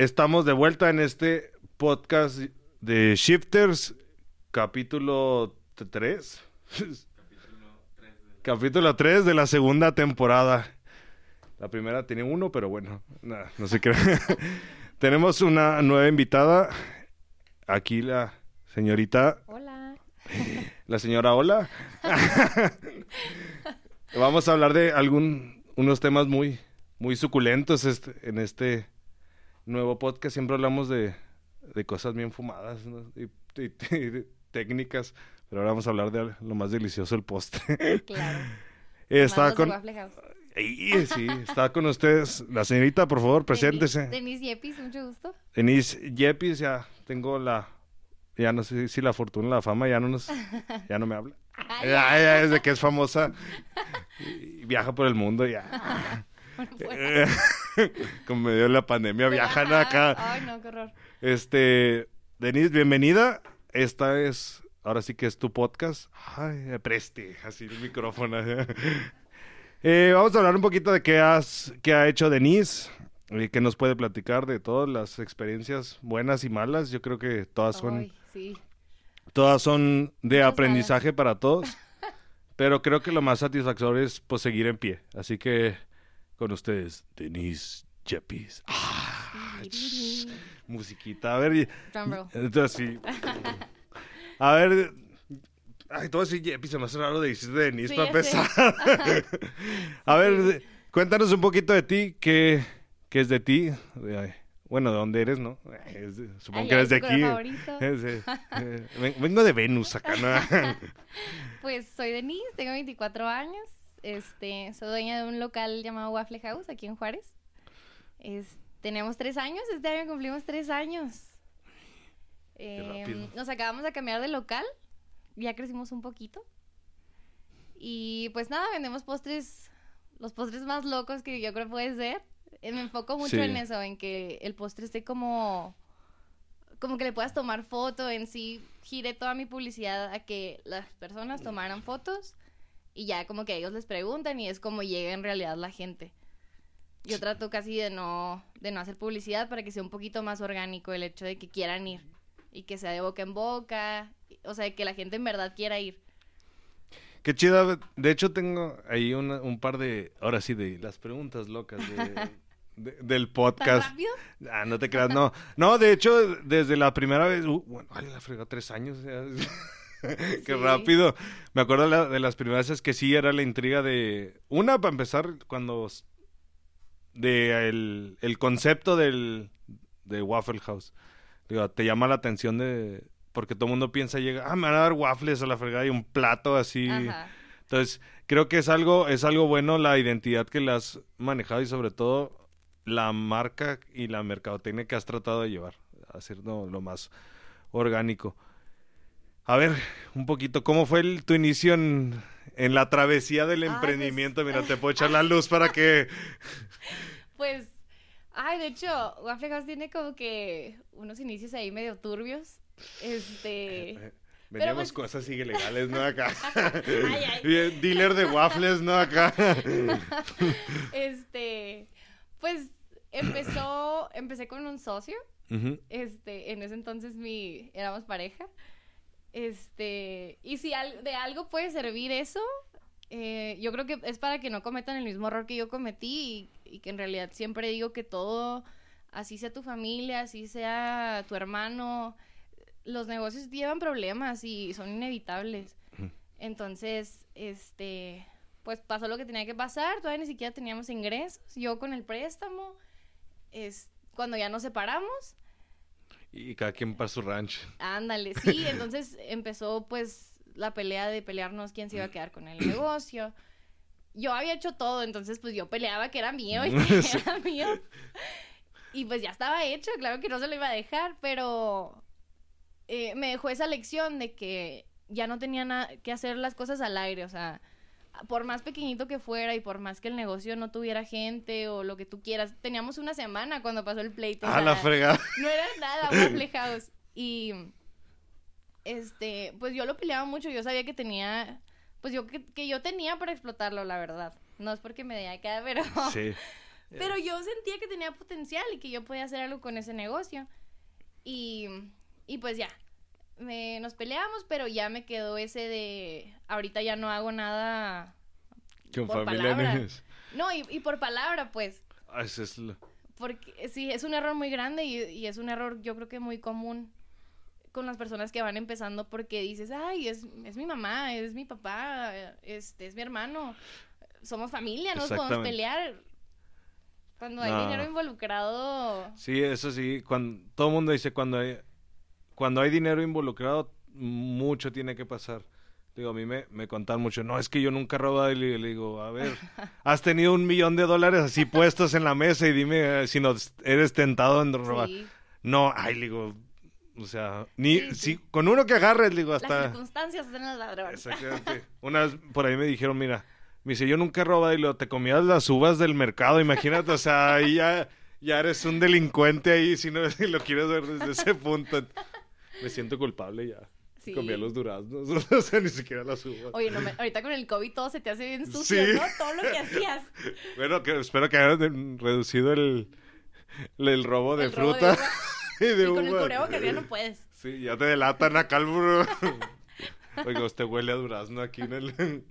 Estamos de vuelta en este podcast de Shifters, capítulo 3. capítulo 3 de la segunda temporada. La primera tenía uno, pero bueno, nada, no sé qué. Tenemos una nueva invitada. Aquí la señorita. Hola. La señora Hola. Vamos a hablar de algún unos temas muy muy suculentos este- en este nuevo podcast. Siempre hablamos de, de cosas bien fumadas ¿no? y, y- y técnicas, pero ahora vamos a hablar de lo más delicioso, el postre. Claro. Mandos de con sí, está con ustedes la señorita, por favor, preséntese. Denise, Denise Yepis, mucho gusto. Denise Yepis, ya tengo la ya no sé si la fortuna, la fama ya no nos ya no me habla. Ay, Ya, ya desde que es famosa y viaja por el mundo ya. Como me dio la pandemia, viajan acá. Ay, no, qué horror. Este, Denise, bienvenida. Esta es, ahora sí que es tu podcast. Ay, preste, así el micrófono. Eh, vamos a hablar un poquito de qué, has, qué ha hecho Denise, y qué nos puede platicar de todas las experiencias buenas y malas. Yo creo que todas son, Ay, sí. todas son de aprendizaje para todos. Pero creo que lo más satisfactorio es pues seguir en pie. Así que con ustedes, Denise Jepis. Ah, musiquita. A ver, entonces sí. A ver. Ay, todo así, se me hace raro de decir de Denise Sí, para empezar. A ver, cuéntanos un poquito de ti. ¿Qué, qué es de ti? Bueno, ¿de dónde eres, no? Es supongo Ay, que eres de aquí. Es de- eh, ven- vengo de Venus acá, ¿no? Pues soy Denise, tengo 24 años. Este, soy dueña de un local llamado Waffle House aquí en Juárez. Es- tenemos tres años, este año cumplimos tres años. Em, nos acabamos de cambiar de local, ya crecimos un poquito. Y pues nada, vendemos postres, los postres más locos que yo creo puede ser. Eh, Me enfoco mucho Sí. en eso, en que el postre esté como como que le puedas tomar foto en sí, giré toda mi publicidad a que las personas tomaran fotos y ya como que ellos les preguntan y es como llega en realidad la gente. Yo trato casi de no, de no hacer publicidad para que sea un poquito más orgánico el hecho de que quieran ir y que sea de boca en boca, o sea, que la gente en verdad quiera ir. Qué chida. De hecho, tengo ahí una- un par de, ahora sí, de las preguntas locas de- de- del ¿Tan podcast. rápido? Ah, no te creas, no. No, de hecho, desde la primera vez, uh, bueno, ay, la fregó tres años. Qué Sí. rápido. Me acuerdo la- de las primeras veces que sí era la intriga de. Una, para empezar, cuando. De el, el concepto del. De Waffle House. Digo, te llama la atención de. Porque todo el mundo piensa, llega, ah, me van a dar waffles a la fregada y un plato así. Ajá. Entonces, creo que es algo, es algo bueno la identidad que le has manejado y sobre todo la marca y la mercadotecnia que has tratado de llevar, hacerlo lo más orgánico. A ver, un poquito, ¿cómo fue el- tu inicio en, en la travesía del Ay, pues- emprendimiento? Mira, te puedo echar la luz para que... Pues, ay, de hecho, Waffle House tiene como que unos inicios ahí medio turbios. Este, Veníamos pues- cosas ilegales, ¿no? Acá. Ay, ay. Bien, Dealer de waffles, ¿no? Acá. este, pues empezó, empecé con un socio. Este, en ese entonces mi, éramos pareja. Este, y si al- de algo puede servir eso, eh, yo creo que es para que no cometan el mismo error que yo cometí y, y que en realidad siempre digo que todo, así sea tu familia, así sea tu hermano, los negocios llevan problemas y son inevitables. Entonces, este, pues pasó lo que tenía que pasar, todavía ni siquiera teníamos ingresos, yo con el préstamo, es, cuando ya nos separamos, Y cada quien para su ranch. Ándale, sí, entonces empezó pues la pelea de pelearnos quién se iba a quedar con el negocio. Yo había hecho todo, entonces pues yo peleaba que era mío y que Sí. era mío. Y pues ya estaba hecho, claro que no se lo iba a dejar, pero eh, me dejó esa lección de que ya no tenía nada que hacer las cosas al aire, o sea, por más pequeñito que fuera y por más que el negocio no tuviera gente o lo que tú quieras, teníamos una semana cuando pasó el pleito. o Ah, la fregada. no era nada Waffle House. Y este, pues yo lo peleaba mucho, yo sabía que tenía, pues yo que, que yo tenía para explotarlo, la verdad. No es porque me dé acá, pero Sí. Pero yo sentía que tenía potencial y que yo podía hacer algo con ese negocio. Y, y pues ya, me, nos peleamos, pero ya me quedó ese de, ahorita ya no hago nada Con por familia palabra. No, y, y por palabra, pues. Ah, ese es lo- Porque sí, es un error muy grande y, y es un error yo creo que muy común con las personas que van empezando porque dices, ay, es, es mi mamá, es mi papá, este, es mi hermano, somos familia, no nos podemos pelear. Cuando hay No. dinero involucrado, Sí, eso sí, cuando todo el mundo dice cuando hay cuando hay dinero involucrado mucho tiene que pasar. Digo, a mí me, me contaban mucho, no, es que yo nunca he robado y le, le digo, a ver, has tenido un millón de dólares así puestos en la mesa y dime eh, si no eres tentado en robar. sí, No, ay, le digo, o sea, ni Sí, sí. si con uno que agarres, le digo, las hasta circunstancias hacen al ladrón. Exactamente. Una vez por ahí me dijeron, mira, me dice, yo nunca he robado y lo te comías las uvas del mercado, imagínate, o sea, ahí ya, ya eres un delincuente ahí, si no si lo quieres ver desde ese punto. Me siento culpable ya. Sí. Comía los duraznos, o sea, ni siquiera las uvas. Oye, no me- ahorita con el COVID todo se te hace bien sucio, Sí. ¿no? Todo lo que hacías. Bueno, que, espero que hayan reducido el, el robo de El robo de fruta y de Y con el uva. cubrebocas ya no puedes. Sí, ya te delatan acá el bro. Oiga, usted huele a durazno aquí en el...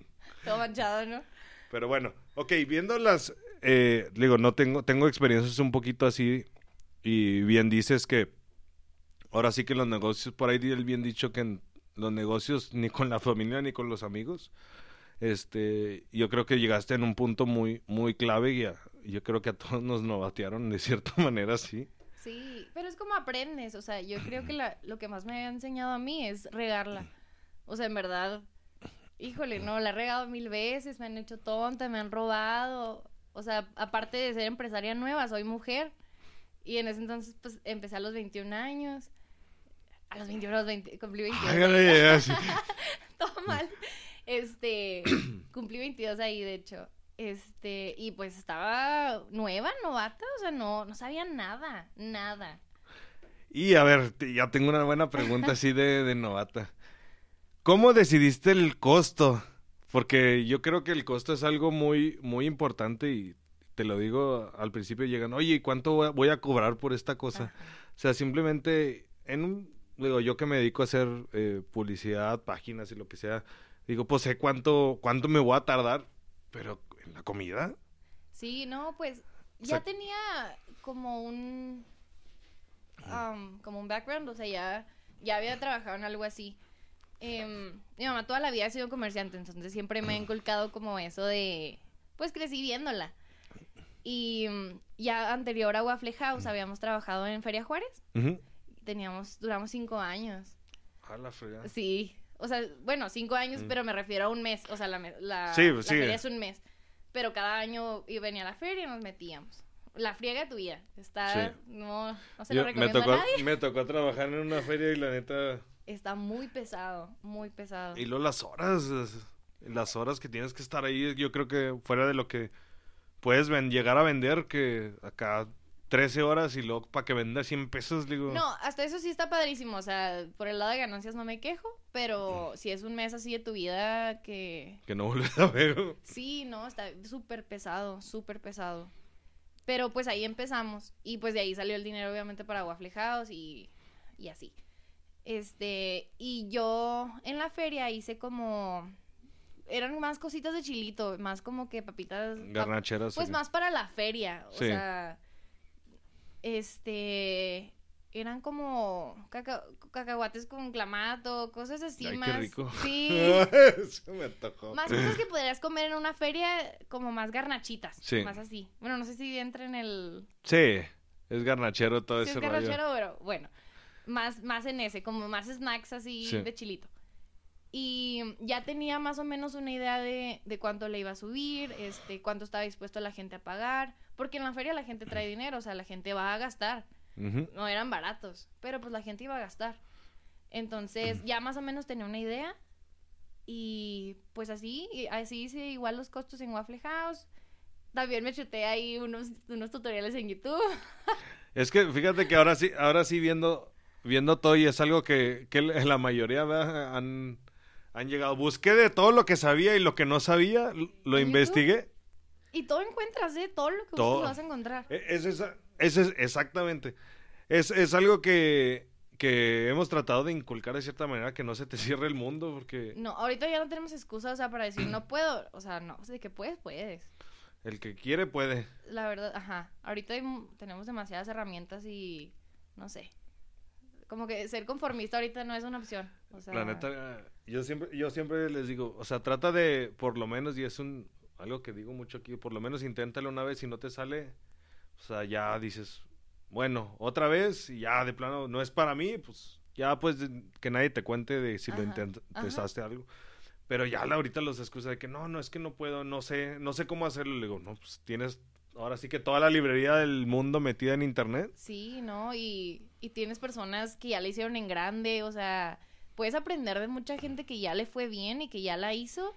Todo manchado, ¿no? Pero bueno, ok, viendo las, eh, digo, no tengo, tengo experiencias un poquito así y bien dices que ahora sí que los negocios, por ahí el bien dicho que los negocios ni con la familia ni con los amigos, este, yo creo que llegaste en un punto muy, muy clave y yo creo que a todos nos novatearon de cierta manera, sí. Sí, pero es como aprendes, o sea, yo creo que la- lo que más me ha enseñado a mí es regarla. O sea, en verdad, híjole, no, la he regado mil veces, me han hecho tonta, me han robado. O sea, aparte de ser empresaria nueva, soy mujer. Y en ese entonces, pues, empecé a los 21 años. A los 21, a los 20, cumplí 22. Hágale, así. todo mal. Este, cumplí 22 ahí, de hecho. Este, y pues estaba nueva, novata, o sea, no, no sabía nada, nada. Y a ver, ya tengo una buena pregunta así de, de novata. ¿Cómo decidiste el costo? Porque yo creo que el costo es algo muy, muy importante y te lo digo al principio llegan, oye, ¿y cuánto voy a, voy a cobrar por esta cosa? Ajá. O sea, simplemente en un, digo, yo que me dedico a hacer eh, publicidad, páginas y lo que sea, digo, pues sé cuánto, cuánto me voy a tardar, pero en la comida. Sí, no, pues O ya sea- tenía como un um, como un background, o sea, ya, ya había trabajado en algo así. Em, mi mamá toda la vida ha sido comerciante, entonces siempre me ha inculcado como eso de, pues crecí viéndola. Y mm, ya anterior a Waffle House habíamos trabajado en Feria Juárez, Ujú. Teníamos, duramos cinco años. A la fregada. Sí, o sea, bueno, cinco años, Mm. pero me refiero a un mes, o sea, la, me- la, Sí, la sí. feria es un mes, pero cada año venía a la feria y nos metíamos. La friega tuya, está, Sí. no, no se Yo- lo me, recomiendo tocó, a nadie. me tocó trabajar en una feria y la neta... Está muy pesado, muy pesado. Y luego las horas, las horas que tienes que estar ahí, yo creo que fuera de lo que puedes ven- llegar a vender, que acá 13 horas y luego para que venda 100 pesos, digo. No, hasta eso sí está padrísimo, o sea, por el lado de ganancias no me quejo, pero si es un mes así de tu vida que Que no vuelves a ver. Sí, no, está súper pesado, súper pesado. Pero pues ahí empezamos. Y pues de ahí salió el dinero, obviamente, para Waffle House y, y así. Este, y yo en la feria hice como. Eran más cositas de chilito, más como que papitas. pap- Garnacheras. Pues más para la feria. O Sí. sea. Este. Eran como caca- cacahuates con clamato, cosas así Ay, qué más. rico. Sí. Eso me tocó. Más cosas que podrías comer en una feria, como más garnachitas. Sí. Más así. Bueno, no sé si entra en el. Sí, es garnachero todo Si ese es rollo. garnachero, pero bueno. Más, más en ese, como más snacks así Sí. de chilito. Y ya tenía más o menos una idea de, de cuánto le iba a subir, este, cuánto estaba dispuesto la gente a pagar. Porque en la feria la gente trae dinero, o sea, la gente va a gastar. No eran baratos, pero pues la gente iba a gastar. Entonces, ya más o menos tenía una idea. Y pues así, y así hice igual los costos en Waffle House. También me chuté ahí unos, unos tutoriales en YouTube. Es que fíjate que ahora sí, ahora sí viendo, viendo todo y es algo que, que la mayoría ¿verdad? han, han llegado. Busqué de todo lo que sabía y lo que no sabía, lo ¿En investigué Y todo encuentras, ¿eh? Todo lo que Todo. buscas lo vas a encontrar. E- Es, esa- es, es- exactamente. Es, es algo que, que hemos tratado de inculcar de cierta manera que no se te cierre el mundo porque No, ahorita ya no tenemos excusa, o sea, para decir no puedo. O sea, no, de que puedes, puedes. el que quiere puede. La verdad, ajá. Ahorita hay tenemos demasiadas herramientas y no sé. Como que ser conformista ahorita no es una opción. O sea, La neta, yo siempre, yo siempre les digo, o sea, trata de, por lo menos, y es un algo que digo mucho aquí, por lo menos inténtalo una vez y no te sale, o sea, ya dices, bueno, otra vez, y ya de plano, no es para mí, pues ya pues que nadie te cuente de si lo Ajá, intentaste algo. Pero ya la- ahorita los excusas de que no, no, es que no puedo, no sé, no sé cómo hacerlo. Le digo, no, pues tienes ahora sí que toda la librería del mundo metida en internet. Sí, ¿no? Y, y tienes personas que ya la hicieron en grande, o sea, puedes aprender de mucha gente que ya le fue bien y que ya la hizo.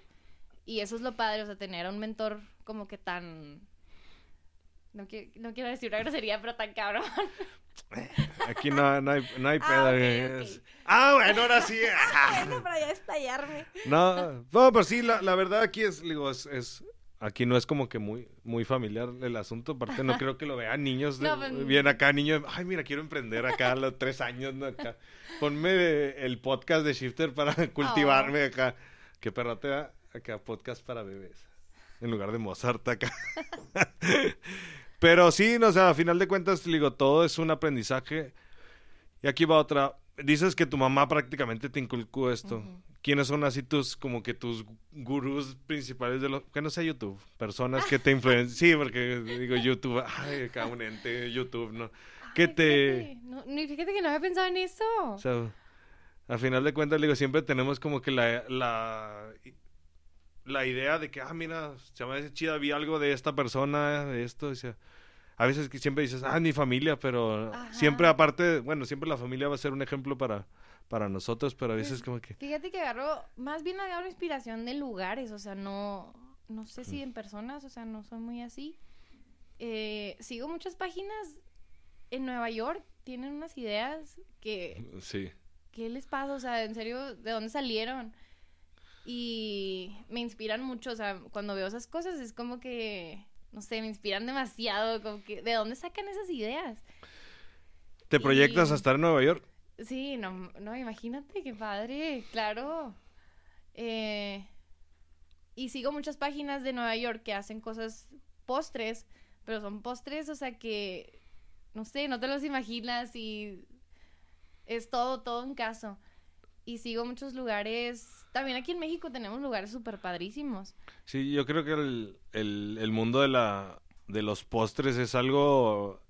Y eso es lo padre, o sea, tener a un mentor como que tan... No, qui- no quiero decir una grosería, pero tan cabrón. Aquí no, no hay, no hay Ah, pedo. Ah, bueno, ahora sí. para ya. No, no, pero sí, la, la verdad aquí es, digo, es, es- aquí no es como que muy, muy familiar el asunto. Aparte, no creo que lo vean niños, de- No, pues- bien acá, niños, ay, mira, quiero emprender acá a los tres años, ¿no? Acá. Ponme el podcast de Shifter para cultivarme acá. Qué perro te da acá, podcast para bebés. En lugar de Mozart acá. Pero sí, no, o sea, a final de cuentas, digo, todo es un aprendizaje. Y aquí va otra. Dices que tu mamá prácticamente te inculcó esto. ¿Quiénes son así tus, como que tus gurús principales de los, que no sea YouTube? Personas que te influencian. Sí, porque digo YouTube, ay, acá un ente, YouTube, ¿no? Que te, No, no, fíjate que no había pensado en eso. o sea, a final de cuentas, digo, siempre tenemos como que la, la, la idea de que, ah, mira, se me hace chida, vi algo de esta persona, de esto, o sea, a veces que siempre dices, ah, mi familia, pero Ajá. siempre aparte, bueno, siempre la familia va a ser un ejemplo para, para nosotros, pero a veces Pues, como que, Fíjate que agarro, más bien agarro inspiración de lugares, o sea, no, no sé si en personas, o sea, no son muy así. Eh, sigo muchas páginas en Nueva York, tienen unas ideas que, sí. ¿qué les pasa? O sea, en serio, ¿de dónde salieron? Y me inspiran mucho, o sea, cuando veo esas cosas es como que, no sé, me inspiran demasiado, como que, ¿de dónde sacan esas ideas? ¿Te proyectas Y- a estar en Nueva York? Sí, no, no, imagínate, qué padre, claro. Eh, y sigo muchas páginas de Nueva York que hacen cosas postres, pero son postres, o sea que, no sé, no te los imaginas y es todo, todo un caso. Y sigo muchos lugares, también aquí en México tenemos lugares súper padrísimos. Sí, yo creo que el, el, el mundo de la de los postres es algo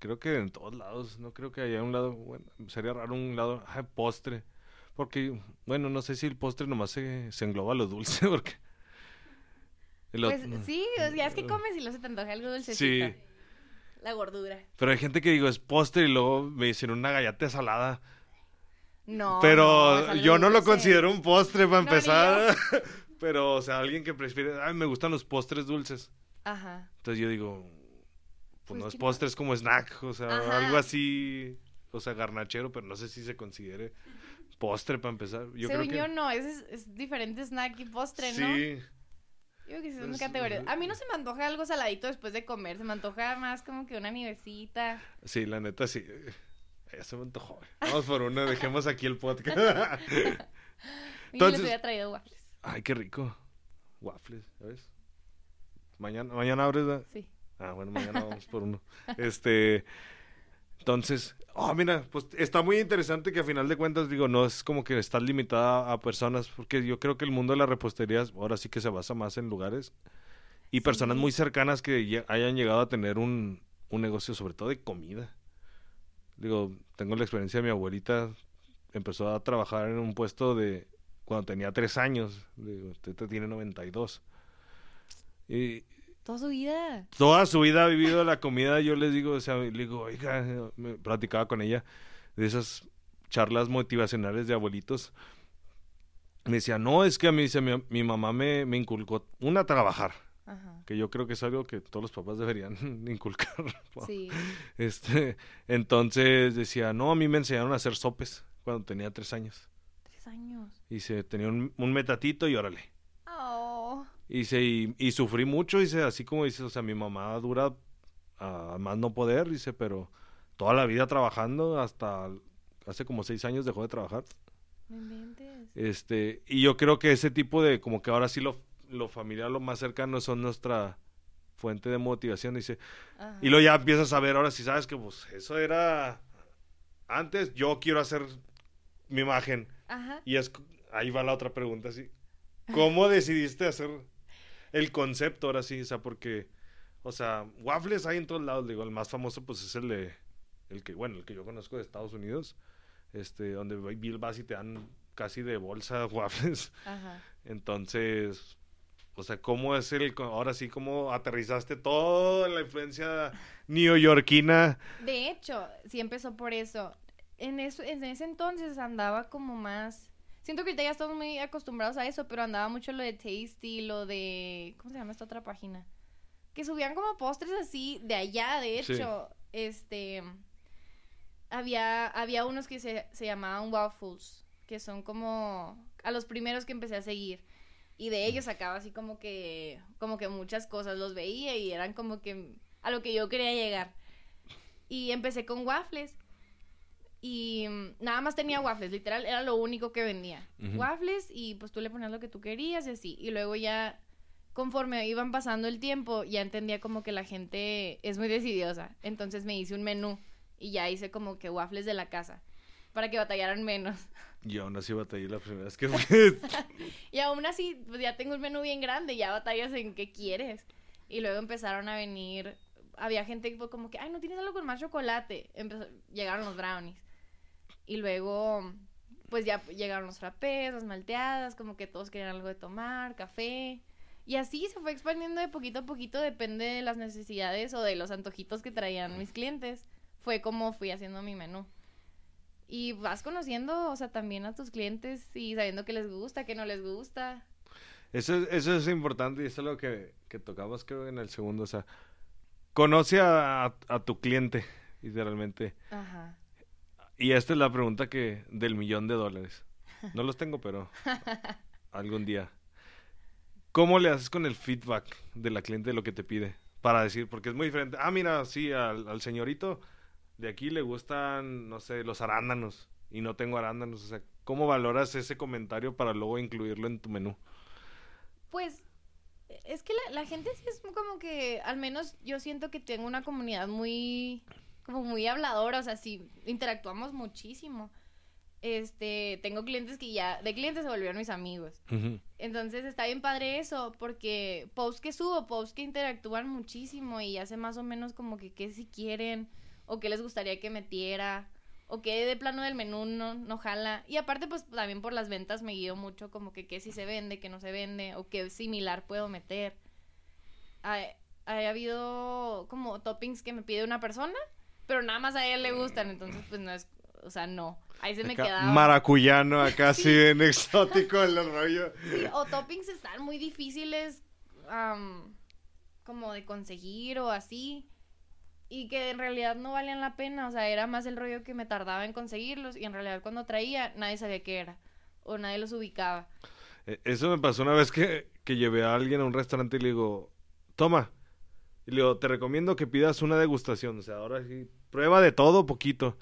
creo que en todos lados, no creo que haya un lado, bueno, sería raro un lado, ah, postre, porque bueno, no sé si el postre nomás se, se engloba lo dulce porque el Pues otro- sí, o sea, es que comes y luego se te antoja algo dulcecito. Sí. La gordura. Pero hay gente que digo es postre y luego me dicen una galleta salada, No. pero no, es yo no lo dulce. considero un postre para No, empezar. pero o sea, alguien que prefiere, ay, me gustan los postres dulces. Aja. Entonces yo digo, pues, Pues no es que no. postre, es como snack, o sea, Ajá. algo así, o sea, garnachero, pero no sé si se considere postre para empezar. Yo Según creo yo no, es, es diferente snack y postre, ¿no? sí, Yo creo que son Pues, categorías. eh, A mí no se me antoja algo saladito después de comer, se me antoja más como que una nivecita. sí, la neta sí. Ya se me antojó. Vamos por una, dejemos aquí el podcast. Entonces- les hubiera traído waffles. Ay, qué rico. Waffles, ¿sabes? Mañana, mañana abres, ¿verdad? Sí. Ah, bueno, mañana vamos por uno. Este, entonces, oh, mira, pues está muy interesante que a final de cuentas, digo, no es como que estás limitada a personas, porque yo creo que el mundo de la repostería ahora sí que se basa más en lugares y personas muy cercanas que hayan llegado a tener un, un negocio, sobre todo de comida. Digo, tengo la experiencia de mi abuelita, empezó a trabajar en un puesto de cuando tenía tres años, digo, usted tiene 92. Y, Toda su vida. toda su vida ha vivido la comida, yo les digo, o sea, le digo, oiga, me platicaba con ella de esas charlas motivacionales de abuelitos. Me decía, no, es que a mí dice, mi, mi mamá me, me inculcó, una, trabajar, Ajá. que yo creo que es algo que todos los papás deberían inculcar. Sí. Este, entonces decía, no, a mí me enseñaron a hacer sopes cuando tenía tres años. Tres años. Y se tenía un, un metatito y órale. Oh. Dice, y, y sufrí mucho, dice, así como dice, o sea, mi mamá dura a más no poder, dice, pero toda la vida trabajando, hasta hace como seis años dejó de trabajar. No inventes. Este, y yo creo que ese tipo de, como que ahora sí lo, lo familiar, lo más cercano son nuestra fuente de motivación, dice. Ajá. Y luego ya empiezas a ver, ahora sí sabes que pues eso era antes, yo quiero hacer mi imagen. Ajá. Y es, ahí va la otra pregunta, sí. ¿Cómo decidiste hacer el concepto ahora sí? O sea, porque, o sea, waffles hay en todos lados, digo, el más famoso pues es el de, el que, bueno, el que yo conozco de Estados Unidos, este, donde Bill vas y te dan casi de bolsa waffles. Ajá. Entonces, o sea, ¿cómo es el, ahora sí, cómo aterrizaste toda la influencia neoyorquina? De hecho, sí empezó por eso. En, eso. en ese entonces andaba como más... Siento que ya estamos muy acostumbrados a eso, pero andaba mucho lo de Tasty, lo de... ¿Cómo se llama esta otra página? Que subían como postres así de allá, de Sí. hecho. Este... Había, había unos que se, se llamaban Waffles, que son como a los primeros que empecé a seguir. Y de ellos sacaba así como que, como que muchas cosas, los veía y eran como que a lo que yo quería llegar. Y empecé con waffles. Y mm, nada más tenía waffles, literal, era lo único que vendía. Waffles y pues tú le ponías lo que tú querías y así. Y luego ya, conforme iban pasando el tiempo, ya entendía como que la gente es muy decidiosa. Entonces me hice un menú y ya hice como que waffles de la casa para que batallaran menos. Y aún así batallé la primera vez que fui. Y aún así, pues ya tengo un menú bien grande, ya batallas en qué quieres. Y luego empezaron a venir, había gente que como que, ay, ¿no tienes algo con más chocolate? Empezó- llegaron los brownies. Y luego, pues ya llegaron los frappés, las malteadas, como que todos querían algo de tomar, café. Y así se fue expandiendo de poquito a poquito, depende de las necesidades o de los antojitos que traían mis clientes. Fue como fui haciendo mi menú. Y vas conociendo, o sea, también a tus clientes y sabiendo qué les gusta, qué no les gusta. Eso, es- eso es importante y eso es lo que, que tocamos creo en el segundo. O sea, conoce a, a- a tu cliente, literalmente. Ajá. Y esta es la pregunta que del millón de dólares. No los tengo, pero algún día. ¿Cómo le haces con el feedback de la cliente de lo que te pide? Para decir, porque es muy diferente. Ah, mira, sí, al, al señorito de aquí le gustan, no sé, los arándanos y no tengo arándanos. O sea, ¿cómo valoras ese comentario para luego incluirlo en tu menú? Pues es que la, la gente sí es como que, al menos yo siento que tengo una comunidad muy, como muy habladora, o sea, sí, interactuamos muchísimo. Este, tengo clientes que ya, de clientes se volvieron mis amigos. Entonces está bien padre eso, porque posts que subo, posts que interactúan muchísimo y ya sé más o menos como que qué si quieren, o qué les gustaría que metiera, o qué de plano del menú no, no jala. Y aparte, pues también por las ventas me guío mucho como que qué si se vende, qué no se vende, o qué similar puedo meter. Ha, ha habido como toppings que me pide una persona, pero nada más a ella le gustan, entonces pues no es, o sea, no. Ahí se me Acá, quedaba. Maracuyano, acá sí, bien exótico el rollo. Sí, o toppings están muy difíciles como de conseguir o así. Y que en realidad no valían la pena. O sea, era más el rollo que me tardaba en conseguirlos. Y en realidad cuando traía, nadie sabía qué era. O nadie los ubicaba. Eh, Eso me pasó una vez que, que llevé a alguien a un restaurante y le digo, toma. Y le digo, te recomiendo que pidas una degustación. O sea, ahora sí, prueba de todo poquito.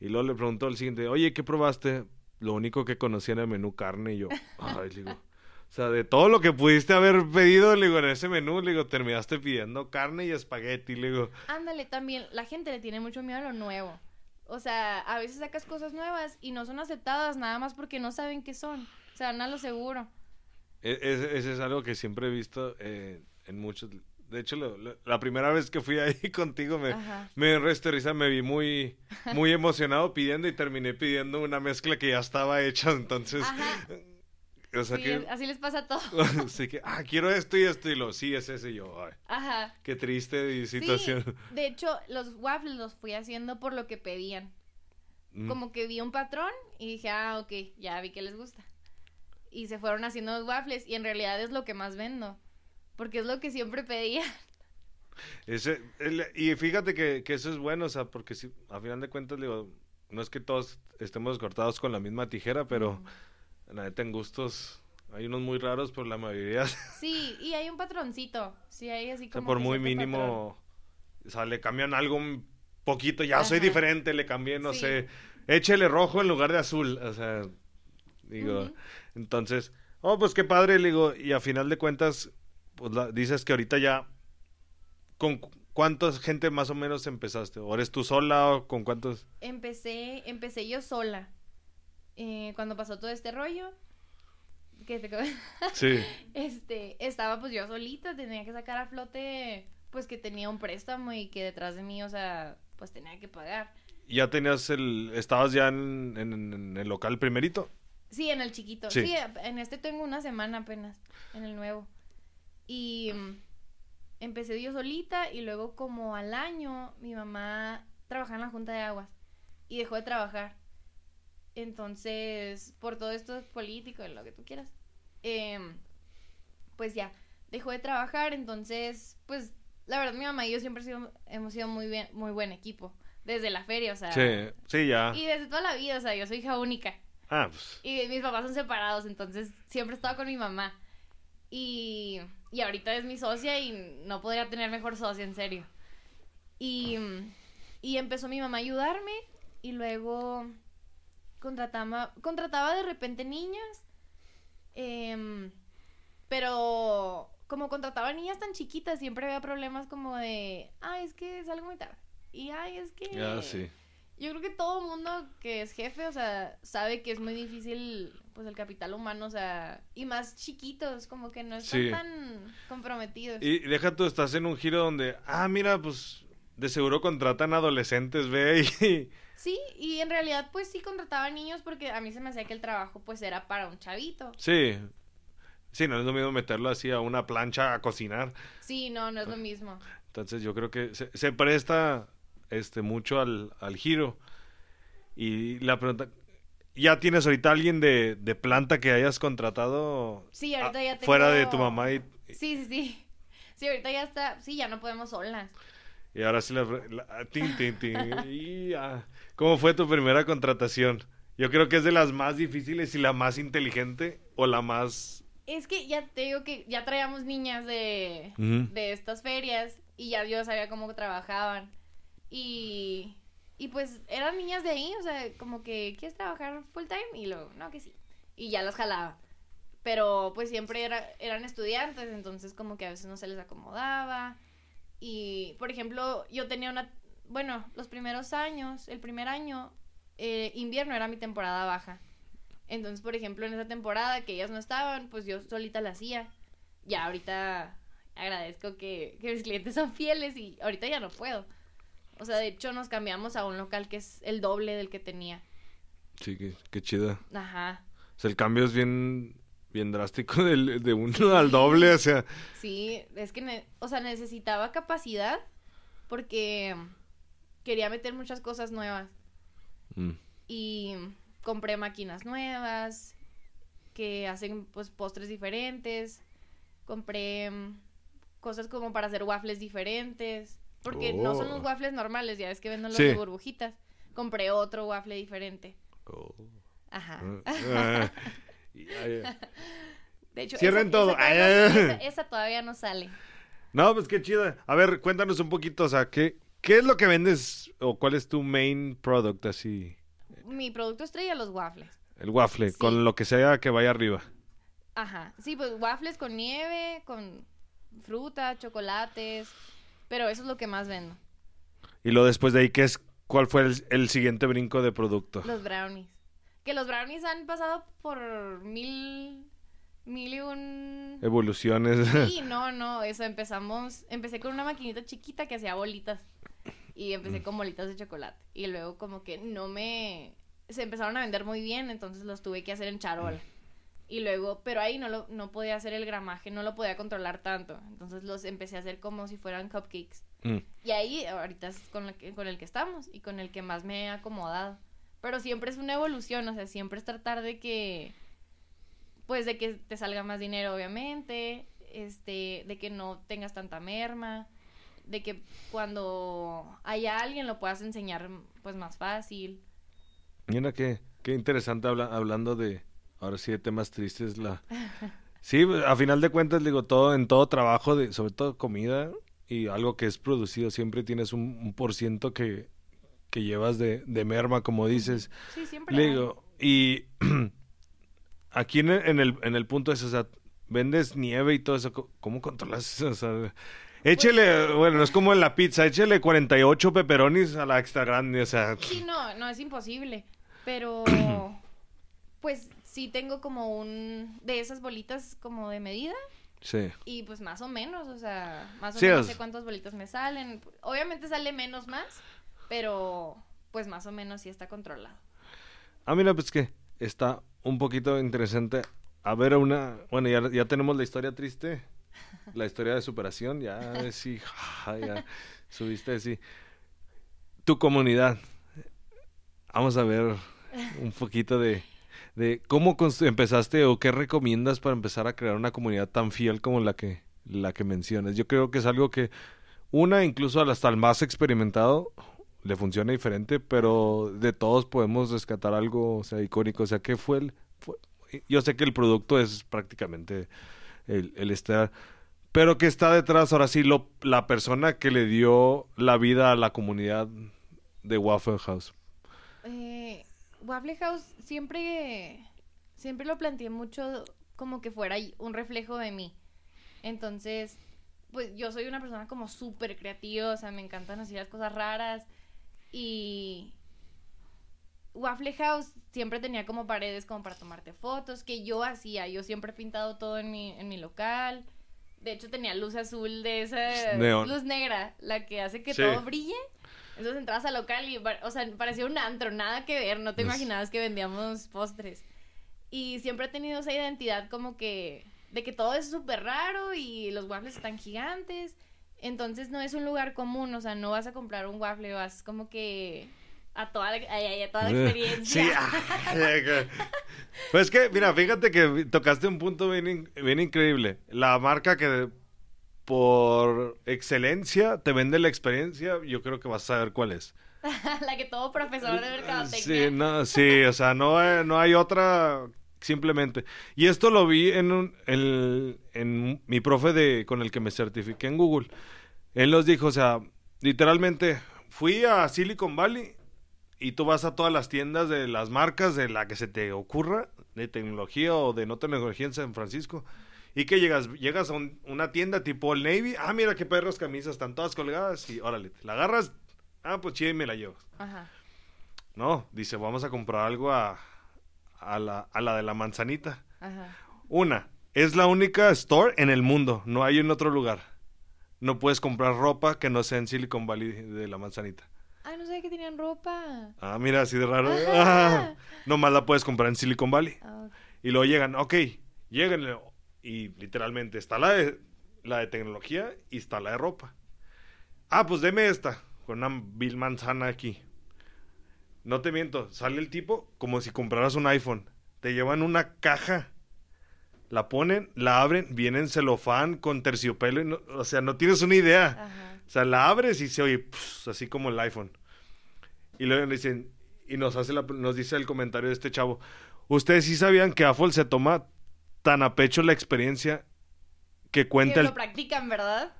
Y luego le preguntó al siguiente, oye, ¿qué probaste? Lo único que conocía en el menú carne. Y yo, ay, le digo, o sea, de todo lo que pudiste haber pedido, le digo, en ese menú, le digo, terminaste pidiendo carne y espagueti. Le digo, Ándale, también, la gente le tiene mucho miedo a lo nuevo. O sea, a veces sacas cosas nuevas y no son aceptadas nada más porque no saben qué son. O sea, a lo seguro. E- Ese, es algo que siempre he visto eh, en muchos. De hecho, lo- lo- la primera vez que fui ahí contigo me, Ajá. me me vi muy, muy emocionado pidiendo y terminé pidiendo una mezcla que ya estaba hecha. Entonces, Ajá. O sea Sí, que, así les pasa a todos. así que, ah, quiero esto y esto y lo, sí, es ese y yo. Ay, Ajá. qué triste situación. Sí, de hecho, los waffles los fui haciendo por lo que pedían. Mm. Como que vi un patrón y dije, ah, ok, ya vi que les gusta. Y se fueron haciendo los waffles y en realidad es lo que más vendo. Porque es lo que siempre pedía. Ese, el- y fíjate que, que eso es bueno, o sea, porque si, a final de cuentas, digo, no es que todos estemos cortados con la misma tijera, pero la neta en gustos Hay unos muy raros, pero la mayoría... Sí, y hay un patroncito. Sí, hay así O sea, como. por muy cierto patrón. mínimo, o sea, le cambian algo un poquito, ya soy diferente, le cambié, no Sí. sé, échele rojo en lugar de azul, o sea, digo, entonces, oh, pues qué padre, le digo, y a final de cuentas, pues la- dices que ahorita ya, ¿con cu- cuánta gente más o menos empezaste? ¿O eres tú sola o con cuántos? Empecé, empecé yo sola. Eh, cuando pasó todo este rollo. Que te... Sí, este, estaba pues yo solita, tenía que sacar a flote, pues que tenía un préstamo y que detrás de mí, o sea, pues tenía que pagar. ya tenías el, estabas ya en, en- en el local primerito. Sí, en el chiquito. Sí. Sí. en este tengo una semana apenas, en el nuevo. Y mm, empecé yo solita y luego como al año mi mamá trabajaba en la Junta de Aguas y dejó de trabajar. Entonces, por todo esto político, lo que tú quieras, em, pues ya, dejó de trabajar, entonces, pues, la verdad mi mamá y yo siempre sido- hemos sido muy bien, muy buen equipo, desde la feria, o sea, Sí, sí, ya. y desde toda la vida, o sea, yo soy hija única. Ah, pues, Y mis papás son separados, entonces siempre he estado con mi mamá. Y, y ahorita es mi socia y no podría tener mejor socia, en serio. Y, y empezó mi mamá a ayudarme y luego contrataba, contrataba de repente niñas. em, pero como contrataba niñas tan chiquitas, siempre había problemas como de, ay, es que salgo muy tarde. Y ay, es que... sí. Yo creo que todo mundo que es jefe, o sea, sabe que es muy difícil, pues, el capital humano, o sea, y más chiquitos, como que no están Sí. tan comprometidos. Y deja tú, estás en un giro donde, ah, mira, pues de seguro contratan adolescentes, ve, y Sí, y en realidad, pues, sí contrataba niños porque a mí se me hacía que el trabajo, pues, era para un chavito. sí, sí, no es lo mismo meterlo así a una plancha a cocinar. Sí, no, no es lo mismo. Entonces yo creo que se, se presta este mucho al, al giro. Y la pregunta, ¿ya tienes ahorita alguien de, de planta que hayas contratado Sí, ahorita ah, ya tengo... fuera de tu mamá y, Sí, sí, sí. Sí, ahorita ya está, sí, ya no podemos solas. Y ahora sí la, la- tin, tin, tin, y, ah, ¿Cómo fue tu primera contratación? Yo creo que es de las más difíciles y la más inteligente o la más... Es que ya te digo que ya traíamos niñas de, de estas ferias y ya yo sabía cómo trabajaban. Y, y pues eran niñas de ahí, o sea, como que quieres trabajar full time y luego, no, que sí. Y ya las jalaba. Pero pues siempre era, eran estudiantes, entonces como que a veces no se les acomodaba. Y, por ejemplo, yo tenía una, bueno, los primeros años, el primer año, eh, invierno era mi temporada baja. Entonces, por ejemplo, en esa temporada que ellas no estaban, pues yo solita la hacía. Ya ahorita agradezco que, que mis clientes son fieles y ahorita ya no puedo. O sea, de hecho nos cambiamos a un local que es el doble del que tenía. Sí, qué, qué chida. Ajá. O sea, el cambio es bien, bien drástico del- de uno al doble, o sea... Sí, es que, o sea, necesitaba capacidad porque quería meter muchas cosas nuevas. mm. y compré máquinas nuevas que hacen pues postres diferentes compré cosas como para hacer waffles diferentes porque no son los Oh. waffles normales ya ves que venden los Sí. de burbujitas compré otro waffle diferente Oh. ajá Ah, ya. de hecho Cierren esa- todo. esa, todavía no- ay, ay. esa- esa todavía no sale No, pues qué chido. A ver, cuéntanos un poquito, o sea, ¿qué, qué es lo que vendes o cuál es tu main product así? mi producto estrella los waffles El waffle, Sí. con lo que sea que vaya arriba. Ajá, sí, pues waffles con nieve, con fruta, chocolates, pero eso es lo que más vendo. Y lo después de ahí, ¿qué es, ¿cuál fue el, el siguiente brinco de producto? Los brownies. Que los brownies han pasado por mil, mil y un... Evoluciones. Sí, no, no, eso empezamos, empecé con una maquinita chiquita que hacía bolitas y empecé con bolitas de chocolate y luego como que no me, se empezaron a vender muy bien, entonces los tuve que hacer en charola. Y luego, pero ahí no, lo, no podía hacer el gramaje, no lo podía controlar tanto. Entonces los empecé a hacer como si fueran cupcakes. Mm. Y ahí ahorita es con, la que- con el que estamos y con el que más me he acomodado. Pero siempre es una evolución, o sea, siempre es tratar de que, pues de que te salga más dinero, obviamente, este, de que no tengas tanta merma, de que cuando haya alguien lo puedas enseñar, pues más fácil. Mira qué, qué interesante habla- hablando de, ahora sí de temas tristes, la... Sí, a final de cuentas, digo, todo, en todo trabajo, de, sobre todo comida y algo que es producido, siempre tienes un, un por ciento que, que llevas de, de merma, como dices. Sí, siempre. Le digo, y aquí en el, en el, en el punto es, o sea, vendes nieve y todo eso, ¿cómo controlas eso? O sea, échele, bueno, es como en la pizza, échele 48 pepperonis a la extra grande, o sea, Sí, no, no es imposible. Pero, pues sí tengo como un. de esas bolitas como de medida. sí. Y pues más o menos, o sea, más o Sí, menos es- sé cuántas bolitas me salen. Obviamente sale menos más, pero pues más o menos sí está controlado. Ah, mira, pues que está un poquito interesante. A ver, una. Bueno, ya, ya tenemos la historia triste. La historia de superación. Ya, sí. ya subiste, sí. Tu comunidad. Vamos a ver un poquito de. de cómo empezaste o qué recomiendas para empezar a crear una comunidad tan fiel como la que, la que mencionas. Yo creo que es algo que. Una, incluso hasta el más experimentado, le funciona diferente, pero de todos podemos rescatar algo, icónico. O sea, ¿qué fue el...? fue- yo sé que el producto es prácticamente el, el estar... Pero que está detrás, ahora sí, lo, la persona que le dio la vida a la comunidad de Waffle House. Eh, Waffle House siempre, siempre lo planteé mucho como que fuera un reflejo de mí. Entonces, pues yo soy una persona como súper creativa, o sea, me encantan así las cosas raras. Y Waffle House siempre tenía como paredes como para tomarte fotos, que yo hacía, yo siempre he pintado todo en mi, en mi local. De hecho, tenía luz azul de esa Neón. luz negra, la que hace que Sí. todo brille. Entonces entrabas al local y, o sea, parecía un antro, nada que ver, no te imaginabas que vendíamos postres. Y siempre he tenido esa identidad como que, de que todo es súper raro y los waffles están gigantes. Entonces no es un lugar común, o sea, no vas a comprar un waffle, vas como que a toda la, a toda la experiencia. Sí, pues que, mira, fíjate que tocaste un punto bien, bien increíble. La marca que por excelencia te vende la experiencia, yo creo que vas a saber cuál es. la que todo profesor de mercadotecnia. Sí, no, sí, o sea, no, no hay otra simplemente. Y esto lo vi en, un, en, en mi profe de, con el que me certifiqué en Google. Él nos dijo, o sea, literalmente, fui a Silicon Valley y tú vas a todas las tiendas de las marcas de la que se te ocurra, de tecnología o de no tecnología en San Francisco. Y que llegas, llegas a un- una tienda tipo el Navy, ah, mira qué perros camisas, están todas colgadas y órale, la agarras, ah, pues chida y me la llevas. Ajá. No, dice, vamos a comprar algo a, a, la, a la de la manzanita. Ajá. Una, es la única store en el mundo, no hay en otro lugar. No puedes comprar ropa que no sea en Silicon Valley de la manzanita. Ay, no sabía que tenían ropa. Ah, mira, así de raro. Ah, nomás la puedes comprar en Silicon Valley. Ah. Y luego llegan, ok, llegan y literalmente está la de, la de tecnología y está la de ropa. Ah, pues deme esta, con una vil manzana aquí. No te miento, sale el tipo como si compraras un iPhone. Te llevan una caja, la ponen, la abren, viene en celofán con terciopelo, y no- o sea, no tienes una idea. Ajá. O sea, la abres y se oye así como el iPhone. Y luego nos dicen, y nos hace la- nos dice el comentario de este chavo, ustedes sí sabían que Apple se toma tan a pecho la experiencia que cuenta Que el lo practican, ¿verdad?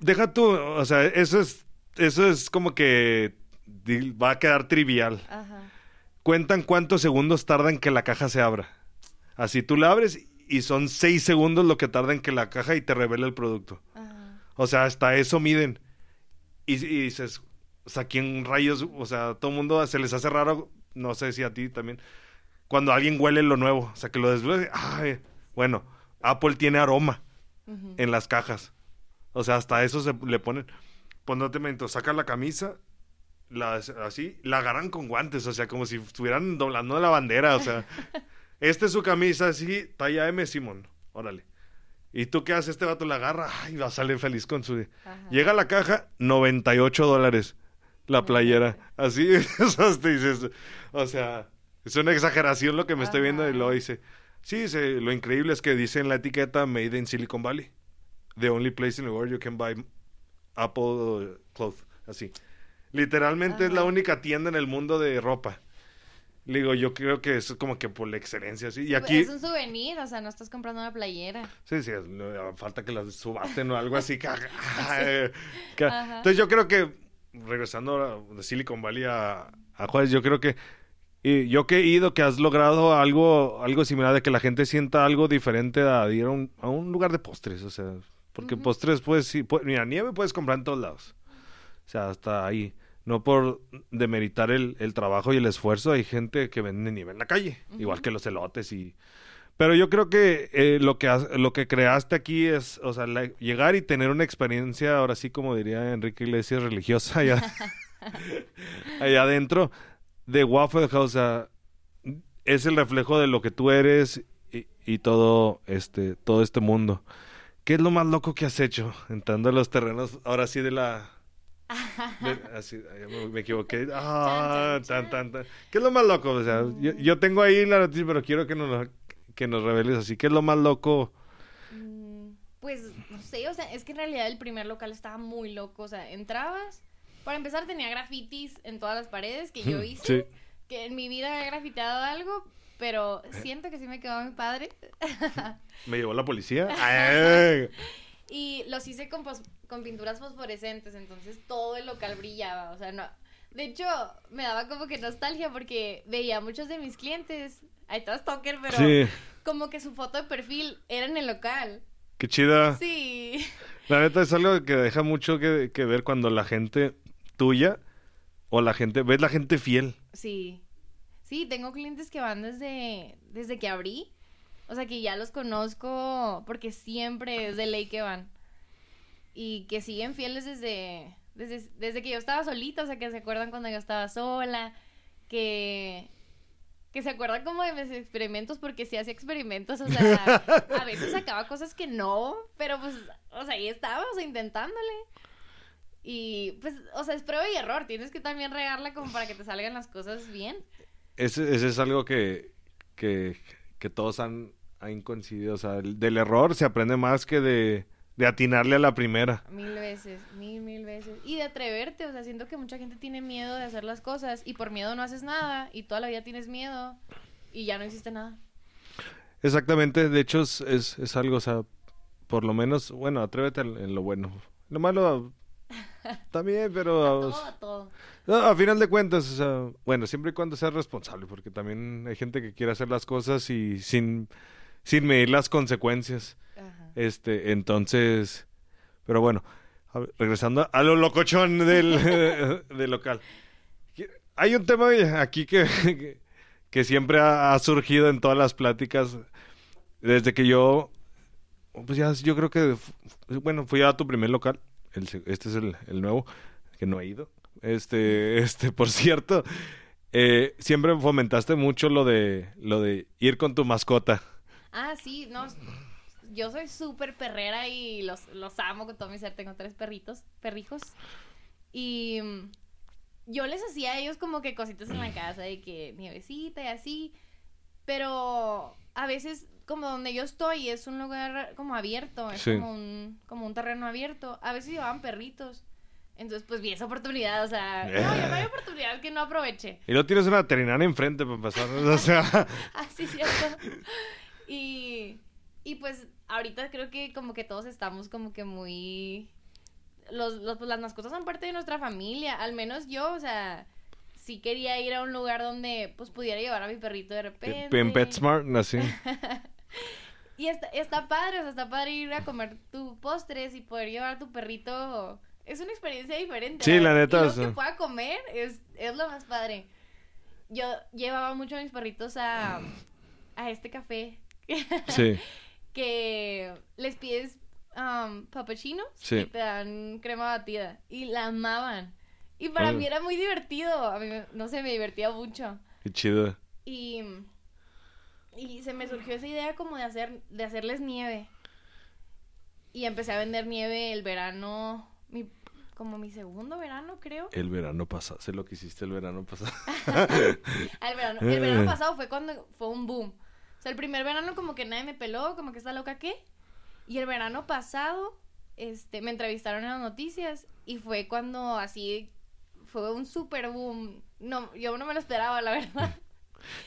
deja tú, o sea, eso es eso es como que va a quedar trivial. Ajá. Cuentan cuántos segundos tarda en que la caja se abra. Así tú la abres y son seis segundos lo que tarda en que la caja y te revela el producto. Ajá. O sea, hasta eso miden. Y, y dices, o sea, ¿quién rayos? O sea, todo el mundo se les hace raro, no sé si a ti también, cuando alguien huele lo nuevo, o sea, que lo desbloquea. Ay, bueno, Apple tiene aroma en las cajas. O sea, hasta eso se le ponen. Pues no te miento, saca la camisa, así, la agarran con guantes, o sea, como si estuvieran doblando la bandera, o sea, esta es su camisa, así, talla M, Simón, órale. ¿Y tú qué haces? Este vato la agarra, ay, va a salir feliz con su... Ajá. Llega a la caja, 98 dólares la playera. Así, te dices, o sea, es una exageración lo que me estoy viendo y luego dice, sí, lo increíble es que dice en la etiqueta Made in Silicon Valley. The only place in the world you can buy Apple clothes, así. Literalmente es la Ajá. única tienda en el mundo de ropa. Le digo, yo creo que es como que por la excelencia, sí. Y Pues, aquí, Es un souvenir, o sea, no estás comprando una playera. sí, sí, es- no, falta que las subasten o algo así. que- Ajá. Entonces yo creo que, regresando de Silicon Valley a, a Juárez, yo creo que, y yo que he ido, que has logrado algo, algo similar, de que la gente sienta algo diferente a ir a un, a un lugar de postres, o sea, porque Ujú. postres, pues, sí, pu- mira, nieve puedes comprar en todos lados. O sea, hasta ahí. No por demeritar el, el trabajo y el esfuerzo, hay gente que vende nieve en la calle, igual que los elotes y... Pero yo creo que eh, lo que lo que creaste aquí es, o sea, la- llegar y tener una experiencia, ahora sí como diría Enrique Iglesias, religiosa allá, allá adentro de Waffle House. O sea, es el reflejo de lo que tú eres y, y todo este todo este mundo. ¿Qué es lo más loco que has hecho entrando a los terrenos ahora sí de la así, me, equivoqué. Ah, Chan, chan, tan, tan, tan. ¿Qué es lo más loco? O sea, yo, yo tengo ahí la noticia, pero quiero que nos, que nos reveles así. ¿Qué es lo más loco? Mm, Pues, no sé, o sea, es que en realidad el primer local estaba muy loco. O sea, entrabas, para empezar tenía grafitis en todas las paredes que yo hice. Sí. Que en mi vida había grafiteado algo, pero siento que sí me quedó mi padre. ¿Me llevó la policía? Y los hice con, con pinturas fosforescentes, entonces todo el local brillaba, o sea, no... De hecho, me daba como que nostalgia porque veía a muchos de mis clientes, ahí está Stalker, pero Sí, como que su foto de perfil era en el local. qué chida. Sí. La neta es algo que deja mucho que, que ver cuando la gente tuya o la gente, ves la gente fiel. Sí. Sí, tengo clientes que van desde, desde que abrí. O sea, que ya los conozco porque siempre es de ley que van. Y que siguen fieles desde, desde, desde que yo estaba solita. O sea, que se acuerdan cuando yo estaba sola. Que, que se acuerdan como de mis experimentos porque sí hacía experimentos. O sea, a veces sacaba cosas que no. Pero pues, o sea, ahí estaba, o sea, intentándole. Y pues, o sea, es prueba y error. Tienes que también regarla como para que te salgan las cosas bien. Ese, ese es algo que, que, que todos han, han coincidido. O sea, el- del error se aprende más que de, de atinarle a la primera. Mil veces, mil, mil veces. Y de atreverte, o sea, siento que mucha gente tiene miedo de hacer las cosas y por miedo no haces nada y toda la vida tienes miedo y ya no hiciste nada. Exactamente, de hecho es, es, es algo, o sea, por lo menos, bueno, atrévete en, en lo bueno. Lo malo también, pero... Todo, a todo. No, a final de cuentas, o sea, bueno, siempre y cuando seas responsable, porque también hay gente que quiere hacer las cosas y sin, sin medir las consecuencias. Ajá. Este, entonces, pero bueno, a ver, regresando a lo locochón del, del local. Hay un tema aquí que, que, que siempre ha, ha surgido en todas las pláticas desde que yo, pues ya, yo creo que, bueno, fui a tu primer local, el este es el, el nuevo, que no he ido. Este, este, por cierto, eh, siempre fomentaste mucho lo de, lo de ir con tu mascota. Ah, sí, no. Yo soy súper perrera y los, los amo con todo mi ser. Tengo tres perritos, perrijos. Y mm, yo les hacía a ellos como que cositas en la casa de que nievecita y así. Pero a veces, como donde yo estoy, es un lugar como abierto, es Sí. como, un, como un terreno abierto. A veces llevaban perritos. Entonces, pues vi esa oportunidad, o sea, no, yo no hay oportunidad que no aproveche. Y no tienes una veterinaria enfrente para pasar, o sea... Ah, sí, cierto. Y, y pues ahorita creo que como que todos estamos como que muy... Los, los, pues, las mascotas son parte de nuestra familia, al menos yo, o sea, sí quería ir a un lugar donde pues pudiera llevar a mi perrito de repente. En PetSmart, así. Y está, está padre, o sea, está padre ir a comer tu postres y poder llevar a tu perrito. Es una experiencia diferente. Sí, la neta, Y luego o sea. que pueda comer es, es lo más padre. Yo llevaba mucho a mis perritos a, a este café Sí. que les pides um, Sí. y te dan crema batida. Y la amaban. Y para mí era muy divertido. A mí, no sé, me divertía mucho. Qué chido. Y, y se me surgió esa idea como de hacer, de hacerles nieve. Y empecé a vender nieve el verano, mi, como mi segundo verano, creo. El verano pasado, sé lo que hiciste el verano pasado. Al verano, el verano pasado fue cuando fue un boom. O sea, el primer verano como que nadie me peló, como que está loca qué. Y el verano pasado, este, me entrevistaron en las noticias y fue cuando así fue un super boom. No, yo no me lo esperaba, la verdad.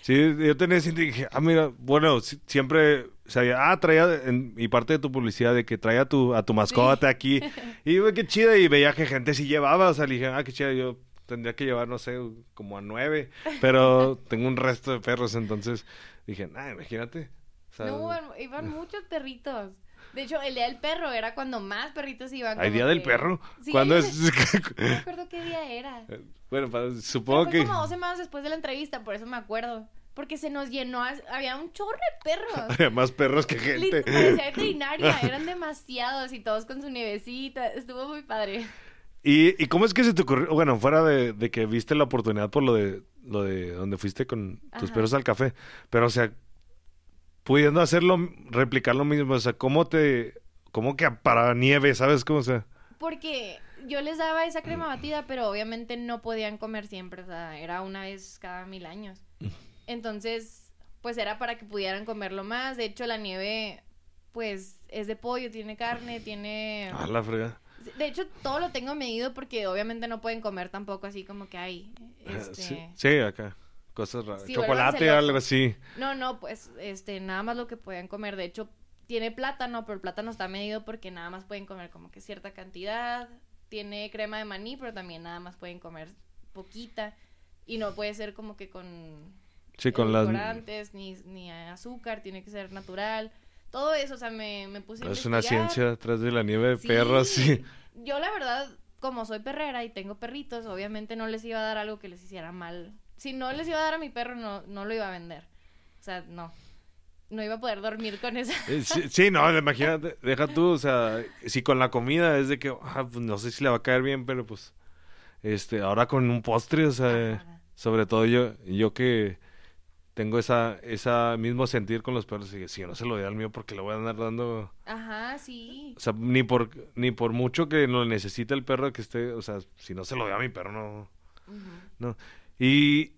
Sí, yo tenía ese y dije, ah, mira, bueno, si- siempre sabía, ah, traía, en, y parte de tu publicidad de que traía a tu, a tu mascota aquí. Y güey, qué chida, y veía que gente sí llevaba, o sea, le dije, ah, qué chida, yo tendría que llevar, no sé, como a nueve, pero tengo un resto de perros, entonces dije, nah, imagínate. O sea, No, iban muchos perritos. De hecho, el día del perro era cuando más perritos iban. ¿Hay día del perro? Sí, ¿Cuándo hay es? No me acuerdo qué día era. bueno, pa- Pero supongo que como dos semanas después de la entrevista, por eso me acuerdo. Porque se nos llenó, había un chorro de perros. había más perros que gente. Parecía veterinaria, eran demasiados y todos con su nievecita. Estuvo muy padre. ¿Y, ¿Y cómo es que se te ocurrió? Bueno, fuera de, de que viste la oportunidad por lo de lo de donde fuiste con tus Ajá. perros al café, pero o sea, pudiendo hacerlo, replicar lo mismo, o sea, ¿cómo te, cómo que para nieve, sabes cómo o sea? Porque yo les daba esa crema batida, pero obviamente no podían comer siempre, o sea, era una vez cada mil años. Entonces, pues era para que pudieran comerlo más. De hecho, la nieve, pues, es de pollo, tiene carne, tiene... A la frega. De hecho, todo lo tengo medido porque obviamente no pueden comer tampoco así como que hay. Este... Sí, sí, acá. Cosas raras. Sí, Chocolate, algo así. No, no, pues, este, nada más lo que pueden comer. De hecho, tiene plátano, pero el plátano está medido porque nada más pueden comer como que cierta cantidad. Tiene crema de maní, pero también nada más pueden comer poquita. Y no puede ser como que con Sí, con las... ni, ni azúcar, tiene que ser natural. Todo eso, o sea, me, me puse a Es una ciencia atrás de la nieve de Sí. perros, sí. Yo la verdad, como soy perrera y tengo perritos, obviamente no les iba a dar algo que les hiciera mal. Si no les iba a dar a mi perro, no, no lo iba a vender. O sea, no. No iba a poder dormir con esa. Eh, Sí, sí, no, imagínate, deja tú, o sea, si con la comida es de que, ah, pues no sé si le va a caer bien, pero pues, este, ahora con un postre, o sea, Ajá. sobre todo yo, yo que tengo esa, esa mismo sentir con los perros, y que si yo no se lo doy al mío porque le voy a andar dando, Ajá, sí. o sea, ni por, ni por mucho que lo necesite el perro que esté, o sea, si no se lo doy a mi perro, no, no. Y